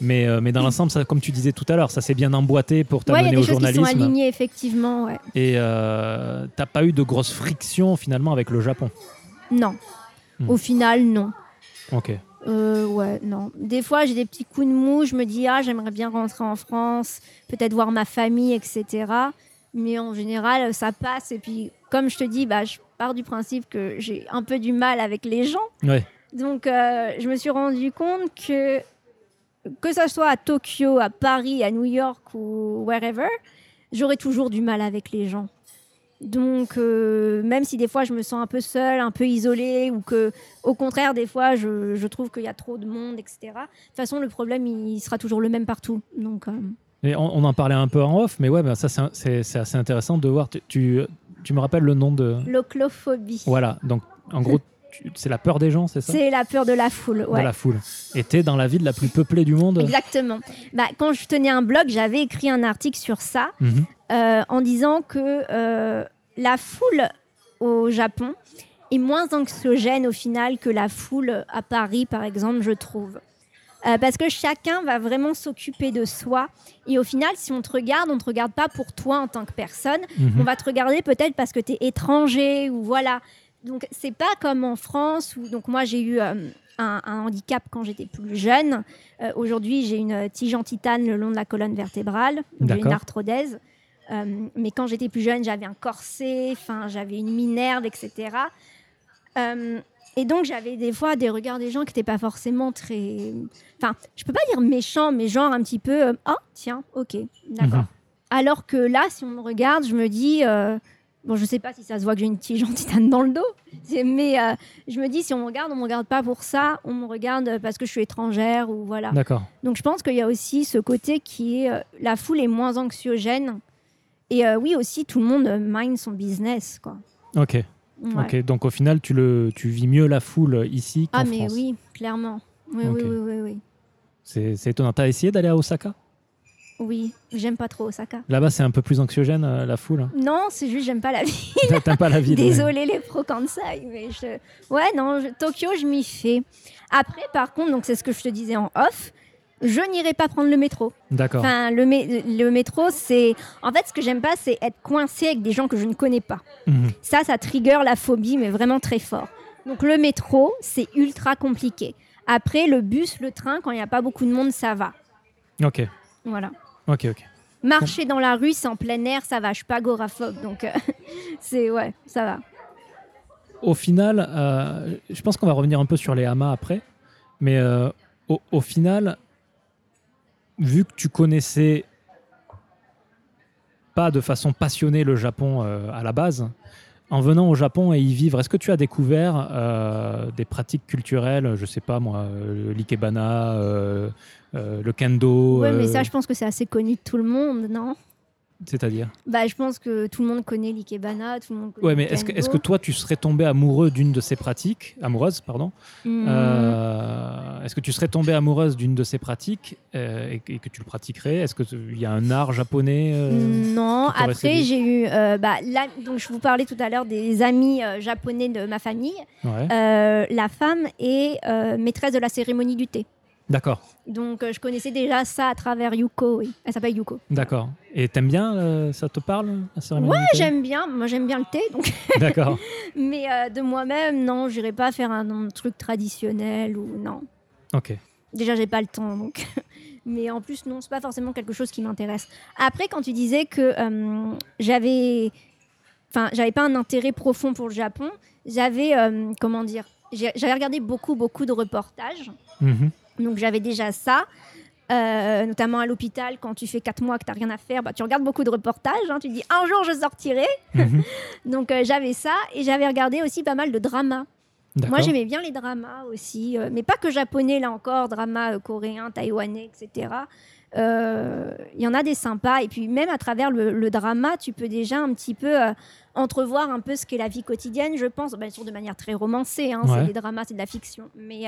Mais, euh, mais dans l'ensemble, ça, comme tu disais tout à l'heure, ça s'est bien emboîté pour ouais, t'amener a au choses qui sont journalisme. alignées effectivement, ouais. et euh, t'as pas eu de grosses frictions finalement avec le Japon? Non. Hmm. Au final, non. Ok. Euh, ouais, non. Des fois, j'ai des petits coups de mou. Je me dis, ah, j'aimerais bien rentrer en France, peut-être voir ma famille, etc. Mais en général, ça passe. Et puis, comme je te dis, bah, je pars du principe que j'ai un peu du mal avec les gens. Ouais. Donc, euh, je me suis rendu compte que, que ce soit à Tokyo, à Paris, à New York ou wherever, j'aurai toujours du mal avec les gens. Donc, euh, même si des fois je me sens un peu seule, un peu isolée, ou que, au contraire, des fois je, je trouve qu'il y a trop de monde, etc. De toute façon, le problème, il sera toujours le même partout. Donc, euh, Et on, on en parlait un peu en off, mais ouais, ben ça c'est- assez intéressant de voir. Tu, tu, tu me rappelles le nom de. l'oclophobie. Voilà, donc en gros, c'est la peur des gens, c'est ça C'est la peur de la foule. De Ouais. la foule. Et t'es dans la ville la plus peuplée du monde Exactement. Bah, quand je tenais un blog, j'avais écrit un article sur ça. Mhm. euh, en disant que euh, la foule au Japon est moins anxiogène au final que la foule à Paris, par exemple, je trouve. Euh, parce que chacun va vraiment s'occuper de soi. Et au final, si on te regarde, on ne te regarde pas pour toi en tant que personne. Mhm. On va te regarder peut-être parce que tu es étranger ou voilà. Donc, c'est pas comme en France où, donc moi, j'ai eu euh, un, un handicap quand j'étais plus jeune. Euh, Aujourd'hui, j'ai une tige en titane le long de la colonne vertébrale. J'ai une arthrodèse. Euh, mais quand j'étais plus jeune, j'avais un corset, enfin, j'avais une minerve, etc. Euh, et donc, j'avais des fois des regards des gens qui n'étaient pas forcément très. Enfin, je peux pas dire méchants, mais genre un petit peu. euh, Ah, tiens, ok, d'accord. Mhm. Alors que là, si on me regarde, je me dis. Bon, je sais pas si ça se voit que j'ai une tige en titane dans le dos, mais euh, je me dis, si on me regarde, on me regarde pas pour ça, on me regarde parce que je suis étrangère ou voilà. D'accord. Donc je pense qu'il y a aussi ce côté qui est euh, la foule est moins anxiogène et euh, oui aussi tout le monde mind son business quoi. Ok. Ouais. Ok, donc au final, tu, le, tu vis mieux la foule ici qu'en Ah, mais France. oui, clairement. Oui, oui, oui, oui, c'est étonnant. T'as essayé d'aller à Osaka? Oui, j'aime pas trop Osaka. Là-bas, c'est un peu plus anxiogène, euh, la foule. hein. Non, c'est juste j'aime pas la vie. (laughs) T'aimes pas la ville ouais. Désolée les pro Kansai, mais je... Ouais, non, je- Tokyo, je m'y fais. Après, par contre, donc c'est ce que je te disais en off, je n'irai pas prendre le métro. D'accord. Enfin, le, mé- le métro, c'est... En fait, ce que j'aime pas, c'est être coincé avec des gens que je ne connais pas. Mhm. Ça, ça trigger la phobie, mais vraiment très fort. Donc le métro, c'est ultra compliqué. Après, le bus, le train, quand il n'y a pas beaucoup de monde, ça va. Ok, Voilà. Ok, ok. Marcher dans la rue, c'est en plein air, ça va. Je suis pas agoraphobe, donc euh, (laughs) c'est... Ouais, ça va. Au final, euh, je pense qu'on va revenir un peu sur les hamas après, mais euh, au, au final, vu que tu connaissais pas de façon passionnée le Japon à la base, en venant au Japon et y vivre, est-ce que tu as découvert euh, des pratiques culturelles, je sais pas moi, euh, l'ikebana, euh, euh, le kendo, Ouais, mais ça, je pense que c'est assez connu de tout le monde, non? C'est-à-dire Bah, je pense que tout le monde connaît l'ikebana, tout le monde connaît Ouais, mais est-ce que, est-ce que toi, tu serais tombé amoureux d'une de ces pratiques, amoureuse, pardon Hmm, Euh, Est-ce que tu serais tombée amoureuse d'une de ces pratiques euh, et, que- et que tu le pratiquerais? Est-ce qu'il y a un art japonais euh, Non, qui t'aurait après j'ai eu, bah, là, donc je vous parlais tout à l'heure des amis japonais de ma famille. Ouais. La femme est maîtresse de la cérémonie du thé. D'accord, Donc euh, je connaissais déjà ça à travers Yuko. Oui. Elle s'appelle Yuko. d'accord. Et t'aimes bien euh, Ça te parle la Ouais, j'aime bien. Moi j'aime bien le thé, donc. (laughs) D'accord. (laughs) Mais euh, de moi-même, non, j'irai pas faire un, un truc traditionnel ou non. Ok. Déjà, j'ai pas le temps, donc. (laughs) Mais en plus, non, c'est pas forcément quelque chose qui m'intéresse. Après, quand tu disais que j'avais, enfin, j'avais pas un intérêt profond pour le Japon, j'avais, comment dire, j'avais regardé beaucoup, beaucoup de reportages. Mhm. Donc j'avais déjà ça. euh, notamment à l'hôpital, quand tu fais 4 mois que tu n'as rien à faire, bah, tu regardes beaucoup de reportages, hein, tu te dis un jour je sortirai. Mhm. (laughs) Donc euh, j'avais ça et j'avais regardé aussi pas mal de dramas. Moi, j'aimais bien les dramas aussi, euh, mais pas que japonais, là encore, dramas coréens, taïwanais, etc. Il y en a des sympas. Et puis, même à travers le, le drama, tu peux déjà un petit peu entrevoir un peu ce qu'est la vie quotidienne, je pense. Bien sûr, de manière très romancée. Hein, Ouais. C'est des dramas, c'est de la fiction. Mais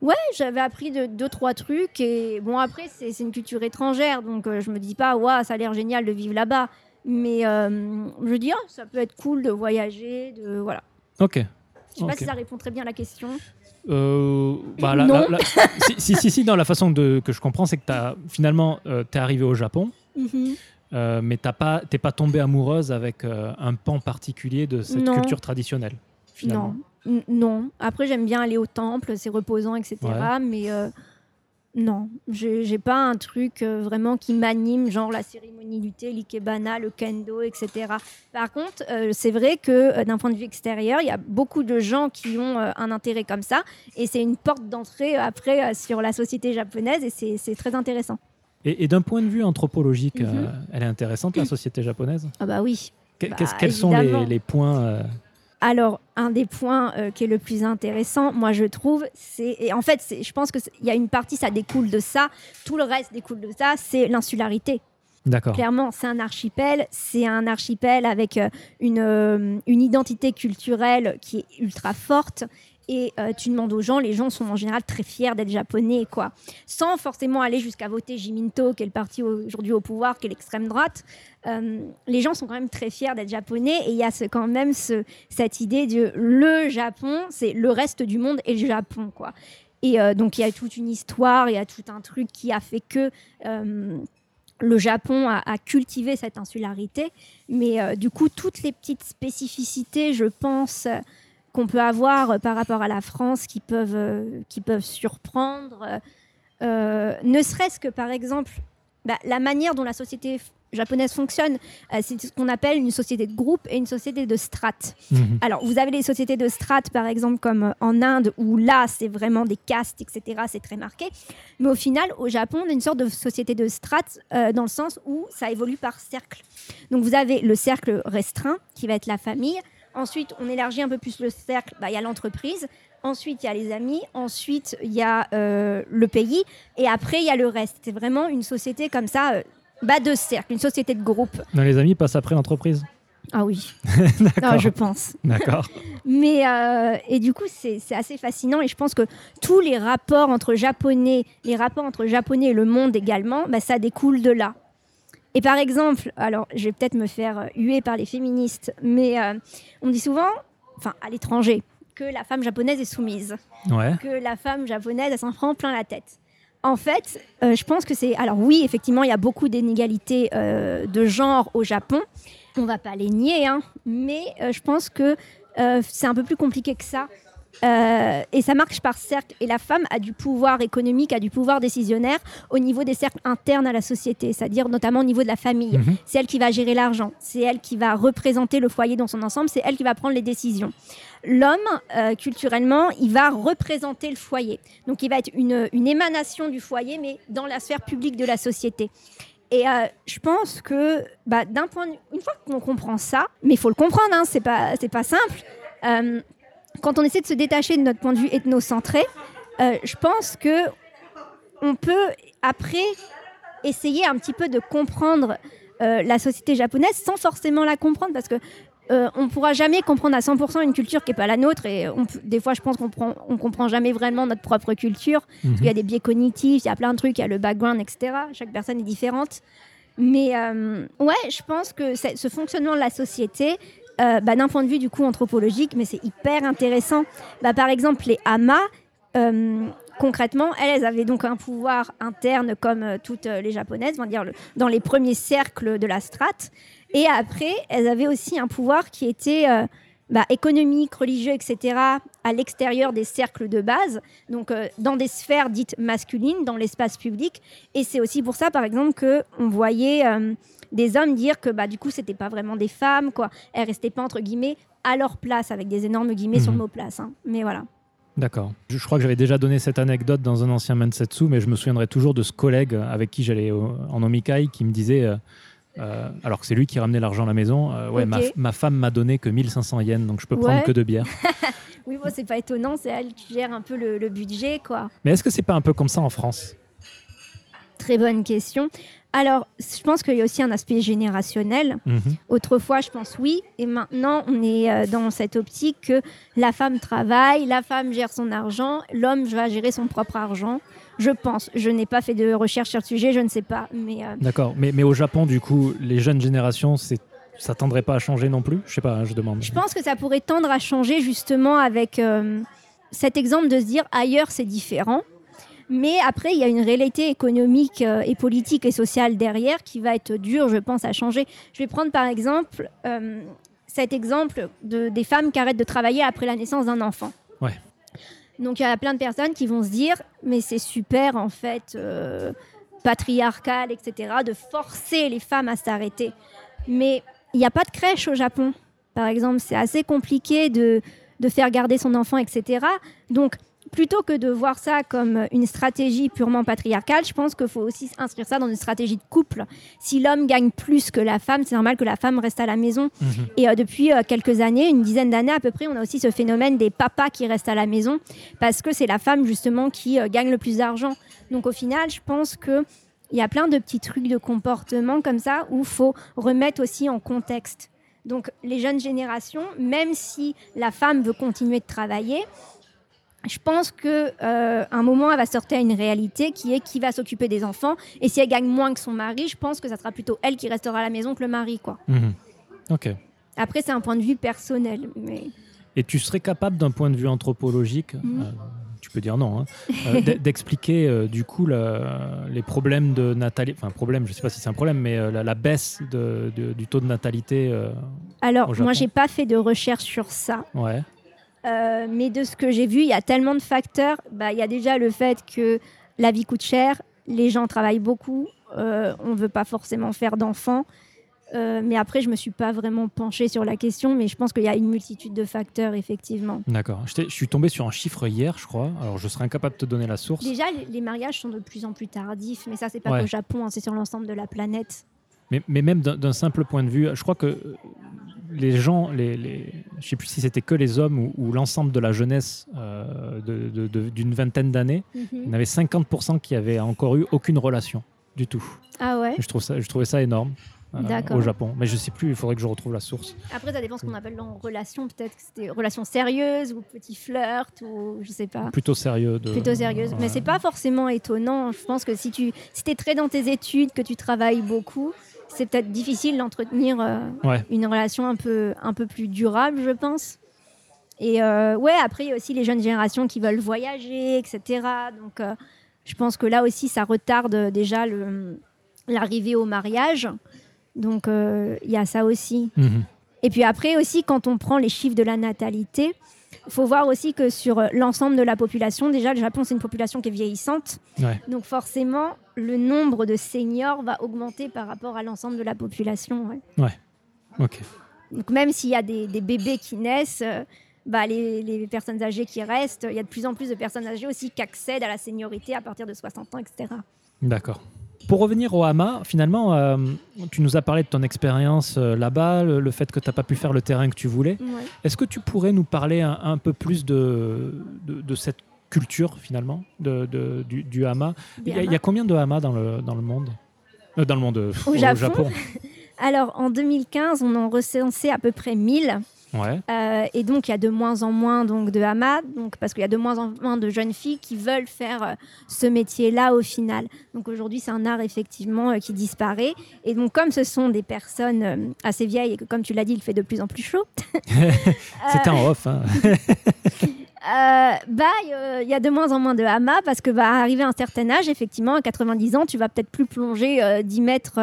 ouais, j'avais appris de, deux, trois trucs. Et bon, après, c'est une culture étrangère. Donc, euh, je me dis pas, waouh, ça a l'air génial de vivre là-bas. Mais euh, je veux dire, ça peut être cool de voyager, de voilà. Ok. Je sais pas Ok. si ça répond très bien à la question. Euh, bah, la- Non. la- la- si, si, si, si, dans la façon de, que je comprends, c'est que as, finalement, tu es arrivé au Japon, euh, mais tu pas, t'es pas tombée amoureuse avec euh, un pan particulier de cette Non. culture traditionnelle. Finalement. Non, non. Après, j'aime bien aller au temple, c'est reposant, etc. Ouais. Mais euh, non, j'ai pas un truc euh, vraiment qui m'anime, genre la cérémonie du thé, l'ikebana, le kendo, etc. Par contre, euh, c'est vrai que euh, d'un point de vue extérieur, il y a beaucoup de gens qui ont un intérêt comme ça, et c'est une porte d'entrée après sur la société japonaise, et c'est- très intéressant. Et, et d'un point de vue anthropologique, Mhm. elle est intéressante, la société japonaise? Ah bah oui. Bah, Quels sont les, points Alors, un des points euh, qui est le plus intéressant, moi je trouve, c'est. Et en fait, je pense qu'il y a une partie, ça découle de ça. Tout le reste découle de ça, c'est l'insularité. D'accord. Clairement, c'est un archipel. C'est un archipel avec euh, une, euh, une identité culturelle qui est ultra forte. Et euh, tu demandes aux gens, les gens sont en général très fiers d'être japonais, quoi. Sans forcément aller jusqu'à voter Jiminto, qui est le parti aujourd'hui au pouvoir, qui est l'extrême droite. Euh, les gens sont quand même très fiers d'être japonais. Et il y a quand même ce, cette idée de le Japon, c'est le reste du monde et le Japon, quoi. Et euh, donc, il y a toute une histoire, il y a tout un truc qui a fait que. le Japon a, cultivé cette insularité, mais du coup, toutes les petites spécificités, je pense, qu'on peut avoir euh, par rapport à la France qui peuvent, euh, qui peuvent surprendre, euh, ne serait-ce que par exemple, bah, la manière dont la société japonaise fonctionne, euh, c'est ce qu'on appelle une société de groupe et une société de strates. Mhm. Alors, vous avez les sociétés de strates, par exemple, comme euh, en Inde, où là, c'est vraiment des castes, etc., c'est très marqué. Mais au final, au Japon, on a une sorte de société de strates euh, dans le sens où ça évolue par cercle. Donc, vous avez le cercle restreint, qui va être la famille. Ensuite, on élargit un peu plus le cercle, bah, il y a l'entreprise. Ensuite, il y a les amis. Ensuite, il y a euh, le pays. Et après, il y a le reste. C'est vraiment une société comme ça, euh, bas de cercle, une société de groupe. Non, les amis passent après l'entreprise. Ah oui. (laughs) Ah, je pense. D'accord. Mais euh, et du coup, c'est c'est assez fascinant et je pense que tous les rapports entre japonais, les rapports entre japonais et le monde également, bah, ça découle de là. Et par exemple, alors je vais peut-être me faire euh, huer par les féministes, mais euh, on dit souvent, enfin à l'étranger, que la femme japonaise est soumise, Ouais. que la femme japonaise elle s'en prend plein la tête. En fait, euh, je pense que c'est. Alors, oui, effectivement, il y a beaucoup d'inégalités euh, de genre au Japon. On va pas les nier, hein, mais je pense que c'est un peu plus compliqué que ça. Euh, et ça marche par cercle. Et la femme a du pouvoir économique, a du pouvoir décisionnaire au niveau des cercles internes à la société, c'est-à-dire notamment au niveau de la famille. Mhm. C'est elle qui va gérer l'argent, c'est elle qui va représenter le foyer dans son ensemble, c'est elle qui va prendre les décisions. L'homme, euh, culturellement, il va représenter le foyer. Donc il va être une, une émanation du foyer, mais dans la sphère publique de la société. Et euh, je pense que, bah, d'un point, de- une fois qu'on comprend ça, mais il faut le comprendre, hein, c'est pas, c'est pas simple. Quand on essaie de se détacher de notre point de vue ethnocentré, euh, je pense que on peut après essayer un petit peu de comprendre euh, la société japonaise sans forcément la comprendre parce que euh, on pourra jamais comprendre à 100% une culture qui est pas la nôtre et on des fois je pense qu'on on comprend jamais vraiment notre propre culture Mhm. il y a des biais cognitifs, il y a plein de trucs, il y a le background, etc. Chaque personne est différente. Mais euh, ouais, je pense que ce fonctionnement de la société, euh, bah, d'un point de vue du coup anthropologique, mais c'est hyper intéressant. Bah, par exemple, les amas, euh, concrètement, elles, avaient donc un pouvoir interne comme euh, toutes les japonaises, on va dire dans les premiers cercles de la strate. Et après, elles avaient aussi un pouvoir qui était bah, économique, religieux, etc., à l'extérieur des cercles de base, donc dans des sphères dites masculines, dans l'espace public. Et c'est aussi pour ça, par exemple, que on voyait des hommes dire que bah, du coup, c'était pas vraiment des femmes, quoi. Elles restaient pas entre guillemets à leur place, avec des énormes guillemets sur le Mhm. mot place. hein. Mais voilà. D'accord. Je, crois que j'avais déjà donné cette anecdote dans un ancien Mansetsu, mais je me souviendrai toujours de ce collègue avec qui j'allais en Omikai qui me disait, euh, euh, alors que c'est lui qui ramenait l'argent à la maison, euh, ouais, ma, femme m'a donné que 1500 yens, donc je peux prendre que deux bières. (laughs) Oui, bon, c'est pas étonnant, c'est elle qui gère un peu le, le budget, quoi. Mais est-ce que c'est pas un peu comme ça en France? Très bonne question. Alors, je pense qu'il y a aussi un aspect générationnel. Mhm. Autrefois, je pense oui, et maintenant, on est euh, dans cette optique que la femme travaille, la femme gère son argent, l'homme va gérer son propre argent. Je pense. Je n'ai pas fait de recherche sur le sujet, je ne sais pas. Mais euh, D'accord. Mais, mais au Japon, du coup, les jeunes générations, c'est ça tendrait pas à changer non plus? Je sais pas, hein, je demande. je pense que ça pourrait tendre à changer justement avec euh, cet exemple de se dire ailleurs, c'est différent. Mais après, il y a une réalité économique euh, et politique et sociale derrière qui va être dure, je pense, à changer. Je vais prendre par exemple euh, cet exemple de, des femmes qui arrêtent de travailler après la naissance d'un enfant. Ouais. Donc il y a plein de personnes qui vont se dire, mais c'est super en fait, euh, patriarcal, etc., de forcer les femmes à s'arrêter. Mais il n'y a pas de crèche au Japon, par exemple. C'est assez compliqué de, de faire garder son enfant, etc. Donc, plutôt que de voir ça comme une stratégie purement patriarcale, je pense qu'il faut aussi inscrire ça dans une stratégie de couple. Si l'homme gagne plus que la femme, c'est normal que la femme reste à la maison. Mhm. Et euh, depuis euh, quelques années, une dizaine d'années à peu près, on a aussi ce phénomène des papas qui restent à la maison parce que c'est la femme justement qui euh, gagne le plus d'argent. Donc au final, je pense que il y a plein de petits trucs de comportement comme ça où faut remettre aussi en contexte. Donc les jeunes générations, même si la femme veut continuer de travailler, je pense que euh, un moment elle va sortir à une réalité qui est qui va s'occuper des enfants et si elle gagne moins que son mari, je pense que ça sera plutôt elle qui restera à la maison que le mari quoi. Mhm. Ok. Après c'est un point de vue personnel mais Et tu serais capable, d'un point de vue anthropologique, Mhm. euh, tu peux dire non, hein, euh, (laughs) d'expliquer euh, du coup la- les problèmes de natalité, enfin problème, je sais pas si c'est un problème, mais la, la baisse de- de- du taux de natalité. alors Au Japon moi j'ai pas fait de recherche sur ça. ouais. Euh, mais de ce que j'ai vu, il y a tellement de facteurs. Bah, Il y a déjà le fait que la vie coûte cher, les gens travaillent beaucoup, euh, on ne veut pas forcément faire d'enfants. Euh, mais après, je me suis pas vraiment penchée sur la question, mais je pense qu'il y a une multitude de facteurs, effectivement. D'accord. Je, suis tombé sur un chiffre hier, je crois. Alors, je serais incapable de te donner la source. Déjà, les, les mariages sont de plus en plus tardifs, mais ça, c'est pas Ouais. qu'au Japon, hein, c'est sur l'ensemble de la planète. Mais, mais même d'un simple point de vue, je crois que les gens, les, les, je sais plus si c'était que les hommes ou, ou l'ensemble de la jeunesse euh, d'une vingtaine d'années, il y en avait 50% qui avaient encore eu aucune relation du tout. Ah ouais Je, trouve ça, je trouvais ça énorme. euh, au Japon. Mais je sais plus, il faudrait que je retrouve la source. Après, ça dépend ce qu'on appelle en relation. Peut-être que c'était relation sérieuse ou petit flirt ou je sais pas. Plutôt sérieux. De... Plutôt sérieuse. Mais c'est pas forcément étonnant. Je pense que si tu si es très dans tes études, que tu travailles beaucoup, c'est peut-être difficile d'entretenir euh, Ouais. une relation un peu, un peu plus durable, je pense. Et euh, ouais, après, il y a aussi les jeunes générations qui veulent voyager, etc. Donc, euh, je pense que là aussi, ça retarde déjà l'arrivée au mariage. Donc, il y a ça aussi. Mhm. Et puis après aussi, quand on prend les chiffres de la natalité, il faut voir aussi que sur euh, l'ensemble de la population, déjà, le Japon, c'est une population qui est vieillissante. Ouais. Donc forcément, le nombre de seniors va augmenter par rapport à l'ensemble de la population. ouais. Ok. Donc même s'il y a des, des bébés qui naissent, euh, bah, les, les personnes âgées qui restent, il y a de plus en plus de personnes âgées aussi qui accèdent à la seniorité à partir de 60 ans, etc. D'accord. Pour revenir au hama, finalement, euh, tu nous as parlé de ton expérience euh, là-bas, le, le fait que tu n'as pas pu faire le terrain que tu voulais. Ouais. Est-ce que tu pourrais nous parler un, un peu plus de, de, de cette culture, finalement, de, de- du, du hama? Il y, a, y combien de hamas dans le, dans le monde? Euh, Dans le monde, Au Japon (laughs) Alors en 2015, on en recensait à peu près 1000. Ouais. Euh, et donc, il y a de moins en moins donc, de hamas, donc, parce qu'il y a de moins en moins de jeunes filles qui veulent faire euh, ce métier-là au final. Donc aujourd'hui, c'est un art effectivement euh, qui disparaît. Et donc, comme ce sont des personnes assez vieilles et que, comme tu l'as dit, il fait de plus en plus chaud, (laughs) C'était en off. hein. (laughs) euh, bah, euh, il y a de moins en moins de hamas parce que, bah, arrivé à un certain âge, effectivement, à 90 ans, tu vas peut-être plus plonger euh, 10 mètres.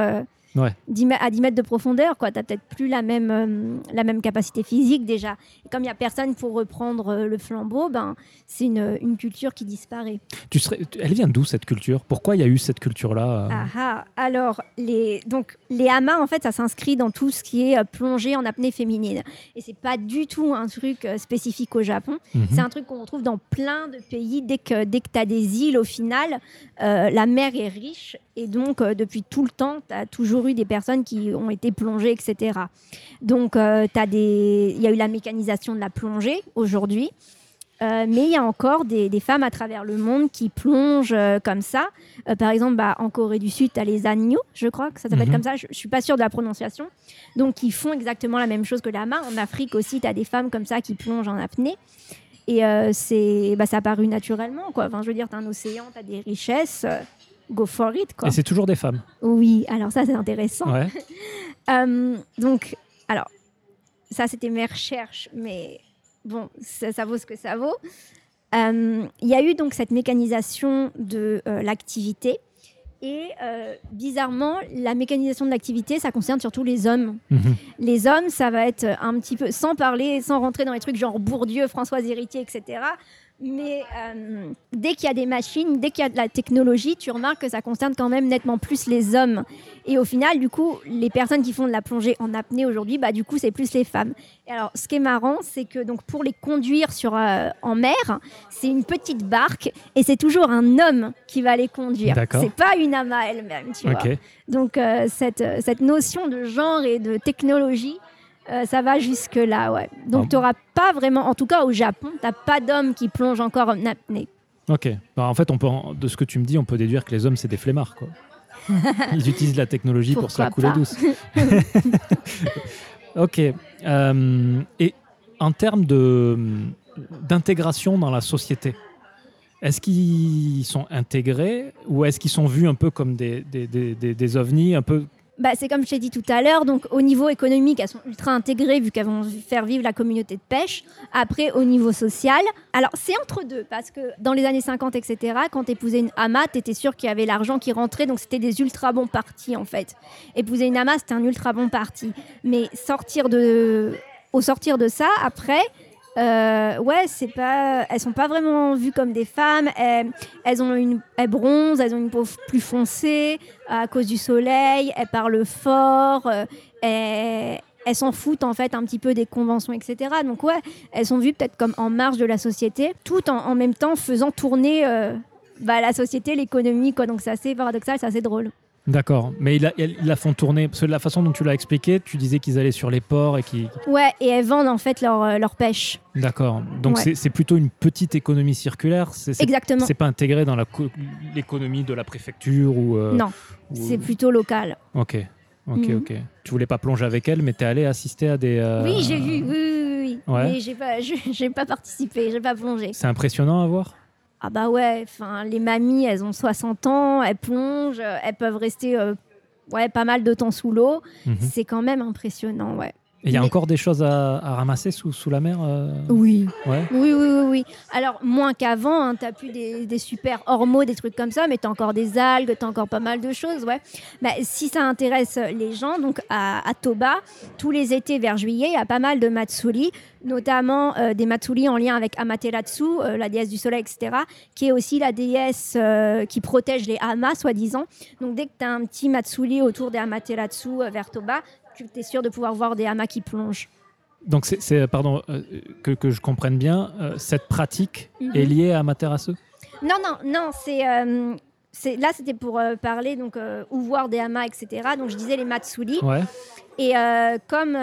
Euh, Ouais. 10 mè- à 10 mètres de profondeur, quoi. Tu n'as peut-être plus la même, euh, la même capacité physique déjà. Et comme il n'y a personne pour reprendre euh, le flambeau, ben, c'est une, une culture qui disparaît. Tu serais, elle vient d'où cette culture? Pourquoi il y a eu cette culture-là euh? Ah ah. Alors, les, donc, les hamas, en fait, ça s'inscrit dans tout ce qui est euh, plongée en apnée féminine. Et c'est pas du tout un truc euh, spécifique au Japon. Mhm. C'est un truc qu'on retrouve dans plein de pays. Dès que, dès que tu as des îles, au final, euh, la mer est riche. Et donc, euh, depuis tout le temps, tu as toujours eu des personnes qui ont été plongées, etc. Donc, euh, t'as des... il y a eu la mécanisation de la plongée aujourd'hui. Euh, mais il y a encore des, des femmes à travers le monde qui plongent euh, comme ça. Euh, par exemple, bah, en Corée du Sud, tu as les Agneaux, je crois que ça s'appelle Mhm. comme ça. Je ne suis pas sûre de la prononciation. Donc, ils font exactement la même chose que la main. En Afrique aussi, tu as des femmes comme ça qui plongent en apnée. Et c'est, bah, ça a apparu naturellement. Quoi. Enfin, je veux dire, tu as un océan, tu as des richesses. Go for it. Quoi. Et c'est toujours des femmes. Oui, alors ça, c'est intéressant. Ouais. (laughs) Euh, donc, alors, ça, c'était mes recherches, mais bon, ça, ça vaut ce que ça vaut. Euh, Il y a eu donc cette mécanisation de euh, l'activité. Et euh, bizarrement, la mécanisation de l'activité, ça concerne surtout les hommes. Mhm. Les hommes, ça va être un petit peu, sans parler, sans rentrer dans les trucs genre Bourdieu, Françoise Héritier, etc. Mais euh, dès qu'il y a des machines, dès qu'il y a de la technologie, tu remarques que ça concerne quand même nettement plus les hommes. Et au final, du coup, les personnes qui font de la plongée en apnée aujourd'hui, bah, du coup, c'est plus les femmes. Et alors, ce qui est marrant, c'est que donc, pour les conduire sur, euh, en mer, c'est une petite barque et c'est toujours un homme qui va les conduire. C'est pas une ama elle-même, tu vois. Donc euh, cette, cette notion de genre et de technologie, euh, ça va jusque-là, ouais. Donc Ah. tu n'auras pas vraiment, en tout cas au Japon, tu n'as pas d'hommes qui plongent encore en apnée. Ok. Bah, en fait, on peut, de ce que tu me dis, on peut déduire que les hommes, c'est des flemmards. Quoi. (laughs) Ils utilisent la technologie pour se la couler pas douce. (laughs) ok. Euh, et en termes d'intégration dans la société, est-ce qu'ils sont intégrés ou est-ce qu'ils sont vus un peu comme des, des, des, des- des ovnis un peu... Bah, c'est comme je t'ai dit tout à l'heure, donc au niveau économique, elles sont ultra intégrées vu qu'elles vont faire vivre la communauté de pêche. Après, au niveau social, alors c'est entre deux, parce que dans les années 50, etc., quand épousais une ama, t'étais sûr qu'il y avait l'argent qui rentrait, donc c'était des ultra bons partis en fait. Épouser une ama, c'était un ultra bon parti. Mais sortir de... au sortir de ça, après, euh, ouais, c'est pas, elles sont pas vraiment vues comme des femmes. Elles, ont une, elles bronzent, elles ont une peau plus foncée à cause du soleil. Elles parlent fort. euh, elles, s'en foutent en fait un petit peu des conventions, etc. Donc ouais, elles sont vues peut-être comme en marge de la société, tout en, même temps faisant tourner euh, bah, la société, l'économie. Donc c'est assez paradoxal, c'est assez drôle. D'accord. Mais ils la, ils la font tourner. Parce que de la façon dont tu l'as expliqué, tu disais qu'ils allaient sur les ports et qu'ils... Ouais, et elles vendent en fait leur, euh, leur pêche. D'accord. Donc Ouais. c'est, plutôt une petite économie circulaire. C'est, c'est, Exactement. c'est pas intégré dans l'économie de la préfecture ou... euh, Non, ou- c'est plutôt local. Ok. Ok, Mhm. ok. Tu voulais pas plonger avec elle, mais t'es allé assister à des. euh, Oui, j'ai vu, oui, oui, oui. Ouais. Mais j'ai pas, (laughs) pas participé, j'ai pas plongé. C'est impressionnant à voir. Ah bah ouais, enfin les mamies, elles ont 60 ans, elles plongent, elles peuvent rester euh, ouais, pas mal de temps sous l'eau. Mhm. C'est quand même impressionnant, ouais. Et il y a Mais- encore des choses à, à ramasser sous, sous la mer euh Oui. Ouais. Oui, oui, oui, oui. Alors, moins qu'avant, hein, t'as plus des, des super ormeaux, des trucs comme ça, mais t'as encore des algues, t'as encore pas mal de choses, ouais. Bah, si ça intéresse les gens, donc à, à Toba, tous les étés vers juillet, il y a pas mal de matsuri, notamment euh, des matsuri en lien avec Amaterasu, euh, la déesse du soleil, etc., qui est aussi la déesse qui protège les hamas, soi-disant. Donc, dès que t'as un petit matsuri autour des Amaterasu vers Toba, tu es sûr de pouvoir voir des hamas qui plongent. Donc, c'est, pardon, euh, que, que je comprenne bien, euh, cette pratique Mhm. est liée à Materasu Non, non, non, c'est. euh, c'est- là, c'était pour euh, parler, donc, ou voir des hamas, etc. Donc, je disais les matsuri. Ouais. Et comme,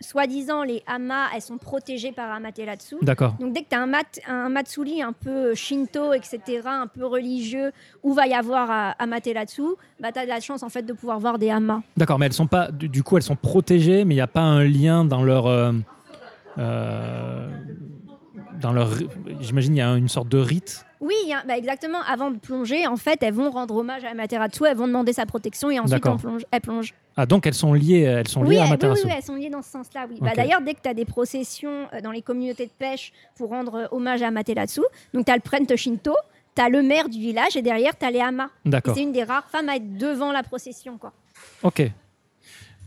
soi-disant, les hamas, elles sont protégées par Amaterasu. D'accord. Donc, dès que tu as un, mat, un matsuri un peu shinto, etc., un peu religieux, où va y avoir euh, Amaterasu, bah, tu as de la chance, en fait, de pouvoir voir des hamas. D'accord, mais elles sont pas. Du, du coup, elles sont protégées, mais il n'y a pas un lien dans leur. euh, euh, dans leur. J'imagine il y a une sorte de rite. Oui, a- bah, exactement. Avant de plonger, en fait, elles vont rendre hommage à Amaterasu, elles vont demander sa protection et ensuite on plonge, elles plongent. Ah, donc elles sont liées, elles sont liées Oui, à elles- oui, elles sont liées dans ce sens-là, oui. Bah. D'ailleurs, dès que tu as des processions euh, dans les communautés de pêche pour rendre euh, hommage à Amaterasu, donc tu as le prêtre Shinto, tu as le maire du village et derrière, tu as les hamas. D'accord. C'est une des rares femmes à être devant la procession. Quoi. Ok.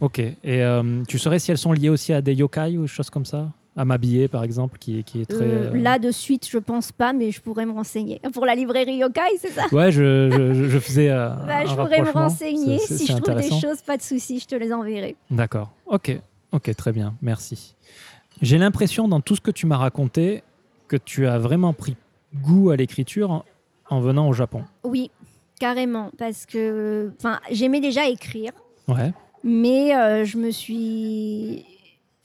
Ok. Et euh, tu saurais si elles sont liées aussi à des yokai ou des choses comme ça? À m'habiller, par exemple, qui, est- qui est très. Euh, Là, de suite, je pense pas, mais je pourrais me renseigner. (laughs) Pour la librairie Yokai, c'est ça? Ouais, je, je- faisais. euh, (laughs) Bah, un Je pourrais me renseigner. Si je trouve des choses, pas de souci, je te les enverrai. D'accord. Ok. Ok, très bien. Merci. J'ai l'impression, dans tout ce que tu m'as raconté, que tu as vraiment pris goût à l'écriture en, en venant au Japon. Oui, carrément. Parce que j'aimais déjà écrire. Ouais. Mais euh, je me suis.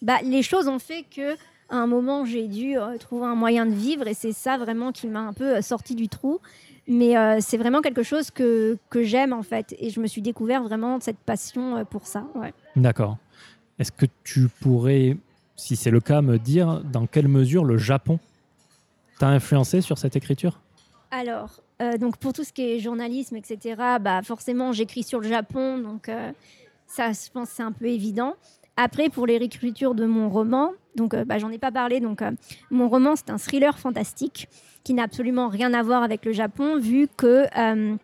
Bah, les choses ont fait que à un moment, j'ai dû euh, trouver un moyen de vivre et c'est ça vraiment qui m'a un peu euh, sorti du trou. Mais euh, c'est vraiment quelque chose que, que j'aime en fait. Et je me suis découvert vraiment cette passion pour ça. Ouais. D'accord. Est-ce que tu pourrais, si c'est le cas, me dire dans quelle mesure le Japon t'a influencé sur cette écriture? Alors, donc pour tout ce qui est journalisme, etc., bah forcément, j'écris sur le Japon. Donc ça, je pense, c'est un peu évident. Après, pour les réécritures de mon roman, donc euh, bah, j'en ai pas parlé. Donc euh, mon roman, c'est un thriller fantastique qui n'a absolument rien à voir avec le Japon, vu que euh,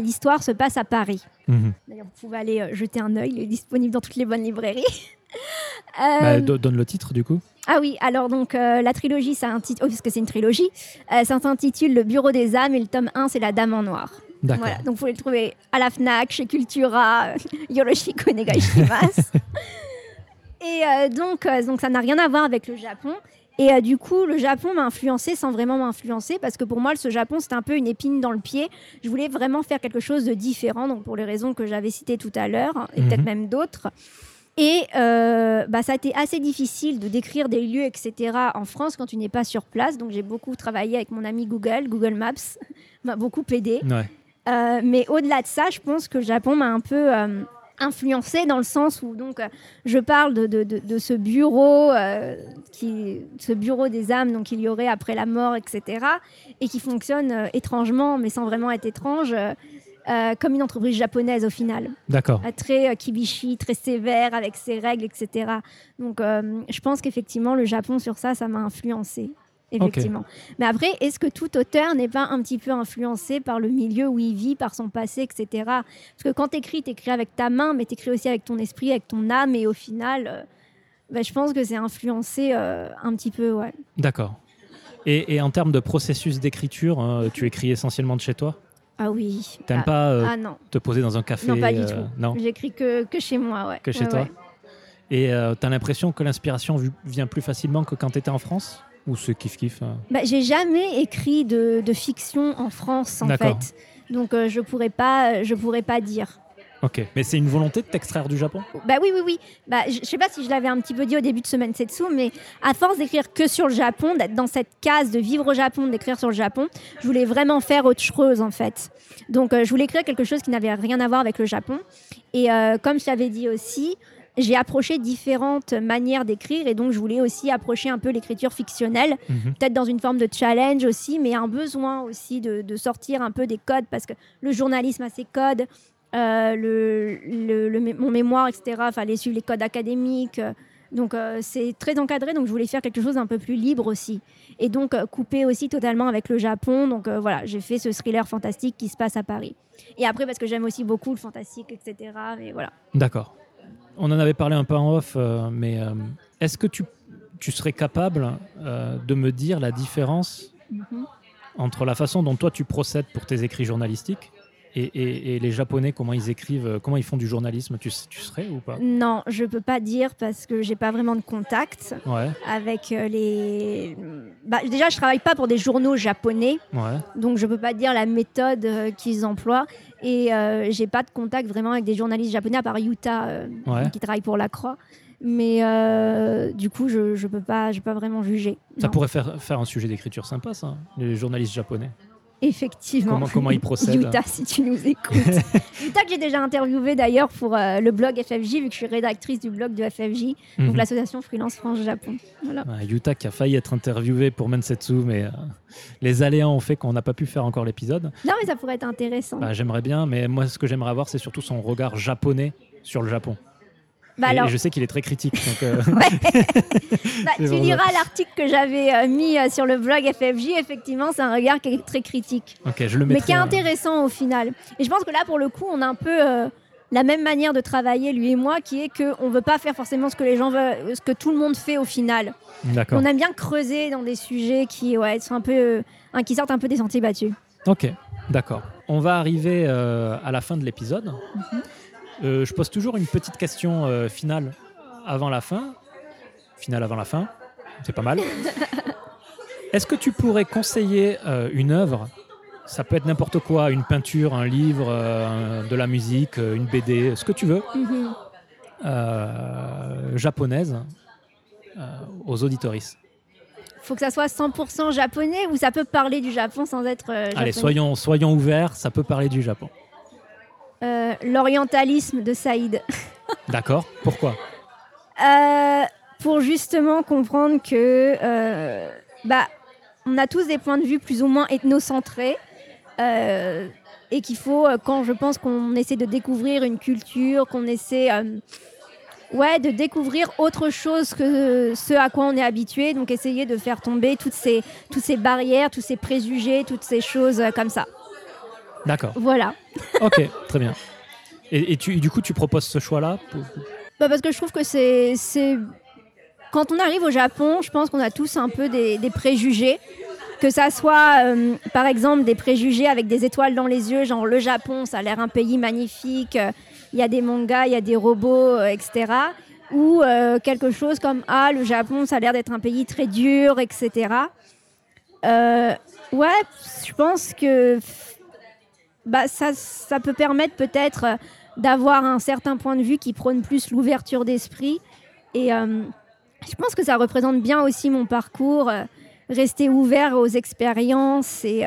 l'histoire se passe à Paris. Mhm. D'ailleurs, vous pouvez aller jeter un œil, il est disponible dans toutes les bonnes librairies. (laughs) Bah, do- donne le titre du coup. ah oui, alors donc la trilogie, ça intitule, oh, parce que c'est une trilogie, ça s'intitule Le Bureau des âmes et le tome 1, c'est La Dame en Noir. Voilà, donc vous pouvez le trouver à la Fnac, chez Cultura, (laughs) Yoroshiko Negaishimasu. (laughs) et euh, donc, euh, donc ça n'a rien à voir avec le Japon. Et euh, du coup, le Japon m'a influencé sans vraiment m'influencer parce que pour moi, ce Japon, c'était un peu une épine dans le pied. Je voulais vraiment faire quelque chose de différent, donc pour les raisons que j'avais citées tout à l'heure, et Mhm. peut-être même d'autres. Et euh, bah, ça a été assez difficile de décrire des lieux, etc. en France quand tu n'es pas sur place. Donc j'ai beaucoup travaillé avec mon ami Google, Google Maps (laughs) m'a beaucoup aidé. Ouais. Euh, mais au-delà de ça, je pense que le Japon m'a un peu influencé dans le sens où donc euh, je parle de, de- de- de ce bureau, euh, qui, ce bureau des âmes donc il y aurait après la mort, etc. Et qui fonctionne euh, étrangement, mais sans vraiment être étrange, euh, comme une entreprise japonaise au final. D'accord. Très kibishi, très sévère avec ses règles, etc. Donc je pense qu'effectivement le Japon sur ça, ça m'a influencé. Effectivement. Mais après, est-ce que tout auteur n'est pas un petit peu influencé par le milieu où il vit, par son passé, etc. Parce que quand tu écris, tu écris avec ta main, mais tu écris aussi avec ton esprit, avec ton âme, et au final, euh, bah, je pense que c'est influencé euh, un petit peu, ouais. D'accord. Et, et en termes de processus d'écriture, hein, tu écris essentiellement de chez toi? Ah oui. T'aimes ah, pas euh, ah non, te poser dans un café non, pas du euh, tout. Non? J'écris que, que chez moi, ouais. Que chez Ouais, toi? ouais. Et euh, t'as l'impression que l'inspiration vient plus facilement que quand t'étais en France? Ou c'est kiff-kiff hein Bah, j'ai jamais écrit de, de fiction en France, en fait. Donc, euh, je pourrais pas, je pourrais pas dire. Ok, mais c'est une volonté de t'extraire du Japon? Bah oui, oui, oui. Bah, je sais pas si je l'avais un petit peu dit au début de Semaine Setsu, mais à force d'écrire que sur le Japon, d'être dans cette case de vivre au Japon, d'écrire sur le Japon, je voulais vraiment faire autre chose en fait. Donc euh, je voulais écrire quelque chose qui n'avait rien à voir avec le Japon. Et euh, comme je t'avais dit aussi, j'ai approché différentes manières d'écrire et donc je voulais aussi approcher un peu l'écriture fictionnelle, Mhm. peut-être dans une forme de challenge aussi, mais un besoin aussi de, de sortir un peu des codes parce que le journalisme a ses codes, euh, le, le- le mé- mon mémoire, etc. Fallait suivre les codes académiques. euh, Donc euh, c'est très encadré, donc je voulais faire quelque chose d'un peu plus libre aussi. Et donc euh, couper aussi totalement avec le Japon. Donc euh, voilà, j'ai fait ce thriller fantastique qui se passe à Paris. Et après parce que j'aime aussi beaucoup le fantastique, etc. Mais voilà. D'accord. On en avait parlé un peu en off, euh, mais euh, est-ce que tu, tu serais capable euh, de me dire la différence Mhm. entre la façon dont toi tu procèdes pour tes écrits journalistiques et, et- et les Japonais, comment ils écrivent, comment ils font du journalisme tu, tu serais ou pas? Non, je peux pas dire parce que j'ai pas vraiment de contact Ouais, avec les. Bah, déjà, je travaille pas pour des journaux japonais. ouais. Donc je peux pas dire la méthode qu'ils emploient et euh, j'ai pas de contact vraiment avec des journalistes japonais à part Yuta euh, Ouais. qui travaille pour la Croix. Mais euh, du coup, je, je peux pas, je peux pas vraiment juger. Ça Non. pourrait faire, faire un sujet d'écriture sympa, ça, les journalistes japonais. Effectivement. Comment- comment ils procèdent Yuta, si tu nous écoutes. (laughs) Yuta que j'ai déjà interviewé d'ailleurs pour euh, le blog FFJ, vu que je suis rédactrice du blog de FFJ, donc Mhm. l'association Freelance France Japon. Voilà. Ouais, Yuta qui a failli être interviewé pour Mensetsu, mais euh, les aléas ont fait qu'on n'a pas pu faire encore l'épisode. Non, mais ça pourrait être intéressant. Bah, j'aimerais bien, mais moi, ce que j'aimerais avoir, c'est surtout son regard japonais sur le Japon. Bah et, alors, et je sais qu'il est très critique. Donc, euh, (laughs) (laughs) Bah, tu liras l'article que j'avais euh, mis euh, sur le blog FFJ. Effectivement, c'est un regard qui est très critique, ok, je le mais qui est euh, intéressant au final. Et je pense que là, pour le coup, on a un peu la même manière de travailler, lui et moi, qui est qu'on ne veut pas faire forcément ce que les gens veulent, ce que tout le monde fait au final. On aime bien creuser dans des sujets qui, ouais, sont un peu, hein, qui sortent un peu des sentiers battus. Ok, d'accord. On va arriver à la fin de l'épisode. Mhm. Euh, je pose toujours une petite question euh, finale avant la fin. Finale avant la fin, c'est pas mal. (laughs) Est-ce que tu pourrais conseiller euh, une œuvre? Ça peut être n'importe quoi, une peinture, un livre, un- de la musique, une BD, ce que tu veux, Mhm. euh, japonaise, aux auditoristes. Faut que ça soit 100% japonais ou ça peut parler du Japon sans être japonais. Allez, soyons, soyons ouverts, ça peut parler du Japon. Euh, L'orientalisme de Saïd. (laughs) D'accord Pourquoi Euh, pour justement comprendre que euh, bah, on a tous des points de vue plus ou moins ethnocentrés et qu'il faut, quand je pense qu'on essaie de découvrir une culture, qu'on essaie ouais, de découvrir autre chose que ce à quoi on est habitué, donc essayer de faire tomber toutes ces, toutes ces barrières, tous ces préjugés, toutes ces choses comme ça. D'accord. Voilà. Ok, très bien. Et, et tu, du coup, tu proposes ce choix-là pour- Bah parce que je trouve que c'est, c'est... Quand on arrive au Japon, je pense qu'on a tous un peu des, des préjugés. Que ça soit, euh, par exemple, des préjugés avec des étoiles dans les yeux, genre le Japon, ça a l'air un pays magnifique, euh, il y a des mangas, il y a des robots, euh, etc. Ou quelque chose comme, ah, le Japon, ça a l'air d'être un pays très dur, etc. Ouais, je pense que bah, ça, ça peut permettre peut-être euh, d'avoir un certain point de vue qui prône plus l'ouverture d'esprit. Et euh, je pense que ça représente bien aussi mon parcours, euh, rester ouvert aux expériences et,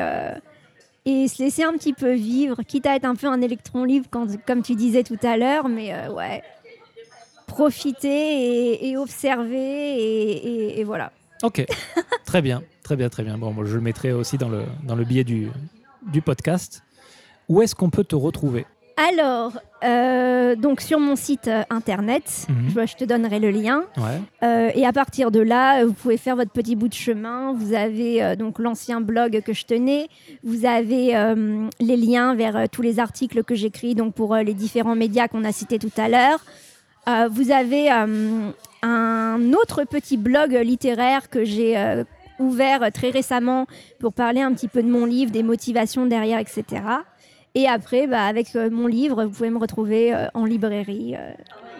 et se laisser un petit peu vivre, quitte à être un peu un électron libre, quand, comme tu disais tout à l'heure, mais ouais, profiter et, observer et, voilà. Ok, très bien, très bien, très bien. Bon, moi, je le mettrai aussi dans le, dans le billet du, du podcast. Où est-ce qu'on peut te retrouver Alors, euh, donc sur mon site euh, internet, Mhm. je, je te donnerai le lien. Ouais, Euh, et à partir de là, vous pouvez faire votre petit bout de chemin. Vous avez euh, donc l'ancien blog que je tenais. Vous avez les liens vers tous les articles que j'écris donc pour les différents médias qu'on a cités tout à l'heure. Vous avez un autre petit blog littéraire que j'ai ouvert très récemment pour parler un petit peu de mon livre, des motivations derrière, etc. Et après, bah, avec euh, mon livre, vous pouvez me retrouver euh, en librairie. Euh,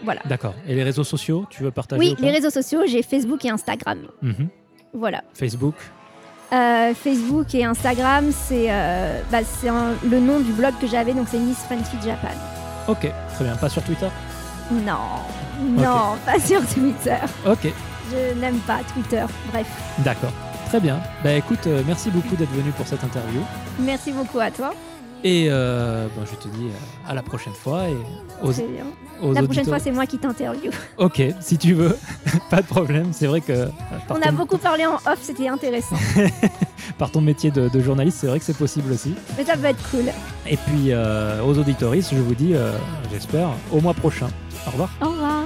voilà. D'accord. Et les réseaux sociaux, tu veux partager Oui, les réseaux sociaux, j'ai Facebook et Instagram. Mhm. Voilà. Facebook Facebook et Instagram, c'est euh, bah, le nom du blog que j'avais, donc c'est Miss Friendship Japan. Ok, très bien. Pas sur Twitter? Non, non, pas sur Twitter. Ok. Je n'aime pas Twitter, bref. D'accord, très bien. Bah écoute, merci beaucoup d'être venu pour cette interview. Merci beaucoup à toi. Et euh, ben, je te dis euh, à la prochaine fois. Et aux, aux la prochaine fois, c'est moi qui t'interview. Ok, si tu veux, (laughs) pas de problème. C'est vrai que. Euh, On a beaucoup parlé en off, c'était intéressant. (laughs) par ton métier de, journaliste, c'est vrai que c'est possible aussi. Mais ça peut être cool. Et puis aux auditoristes, je vous dis, j'espère, au mois prochain. Au revoir. Au revoir.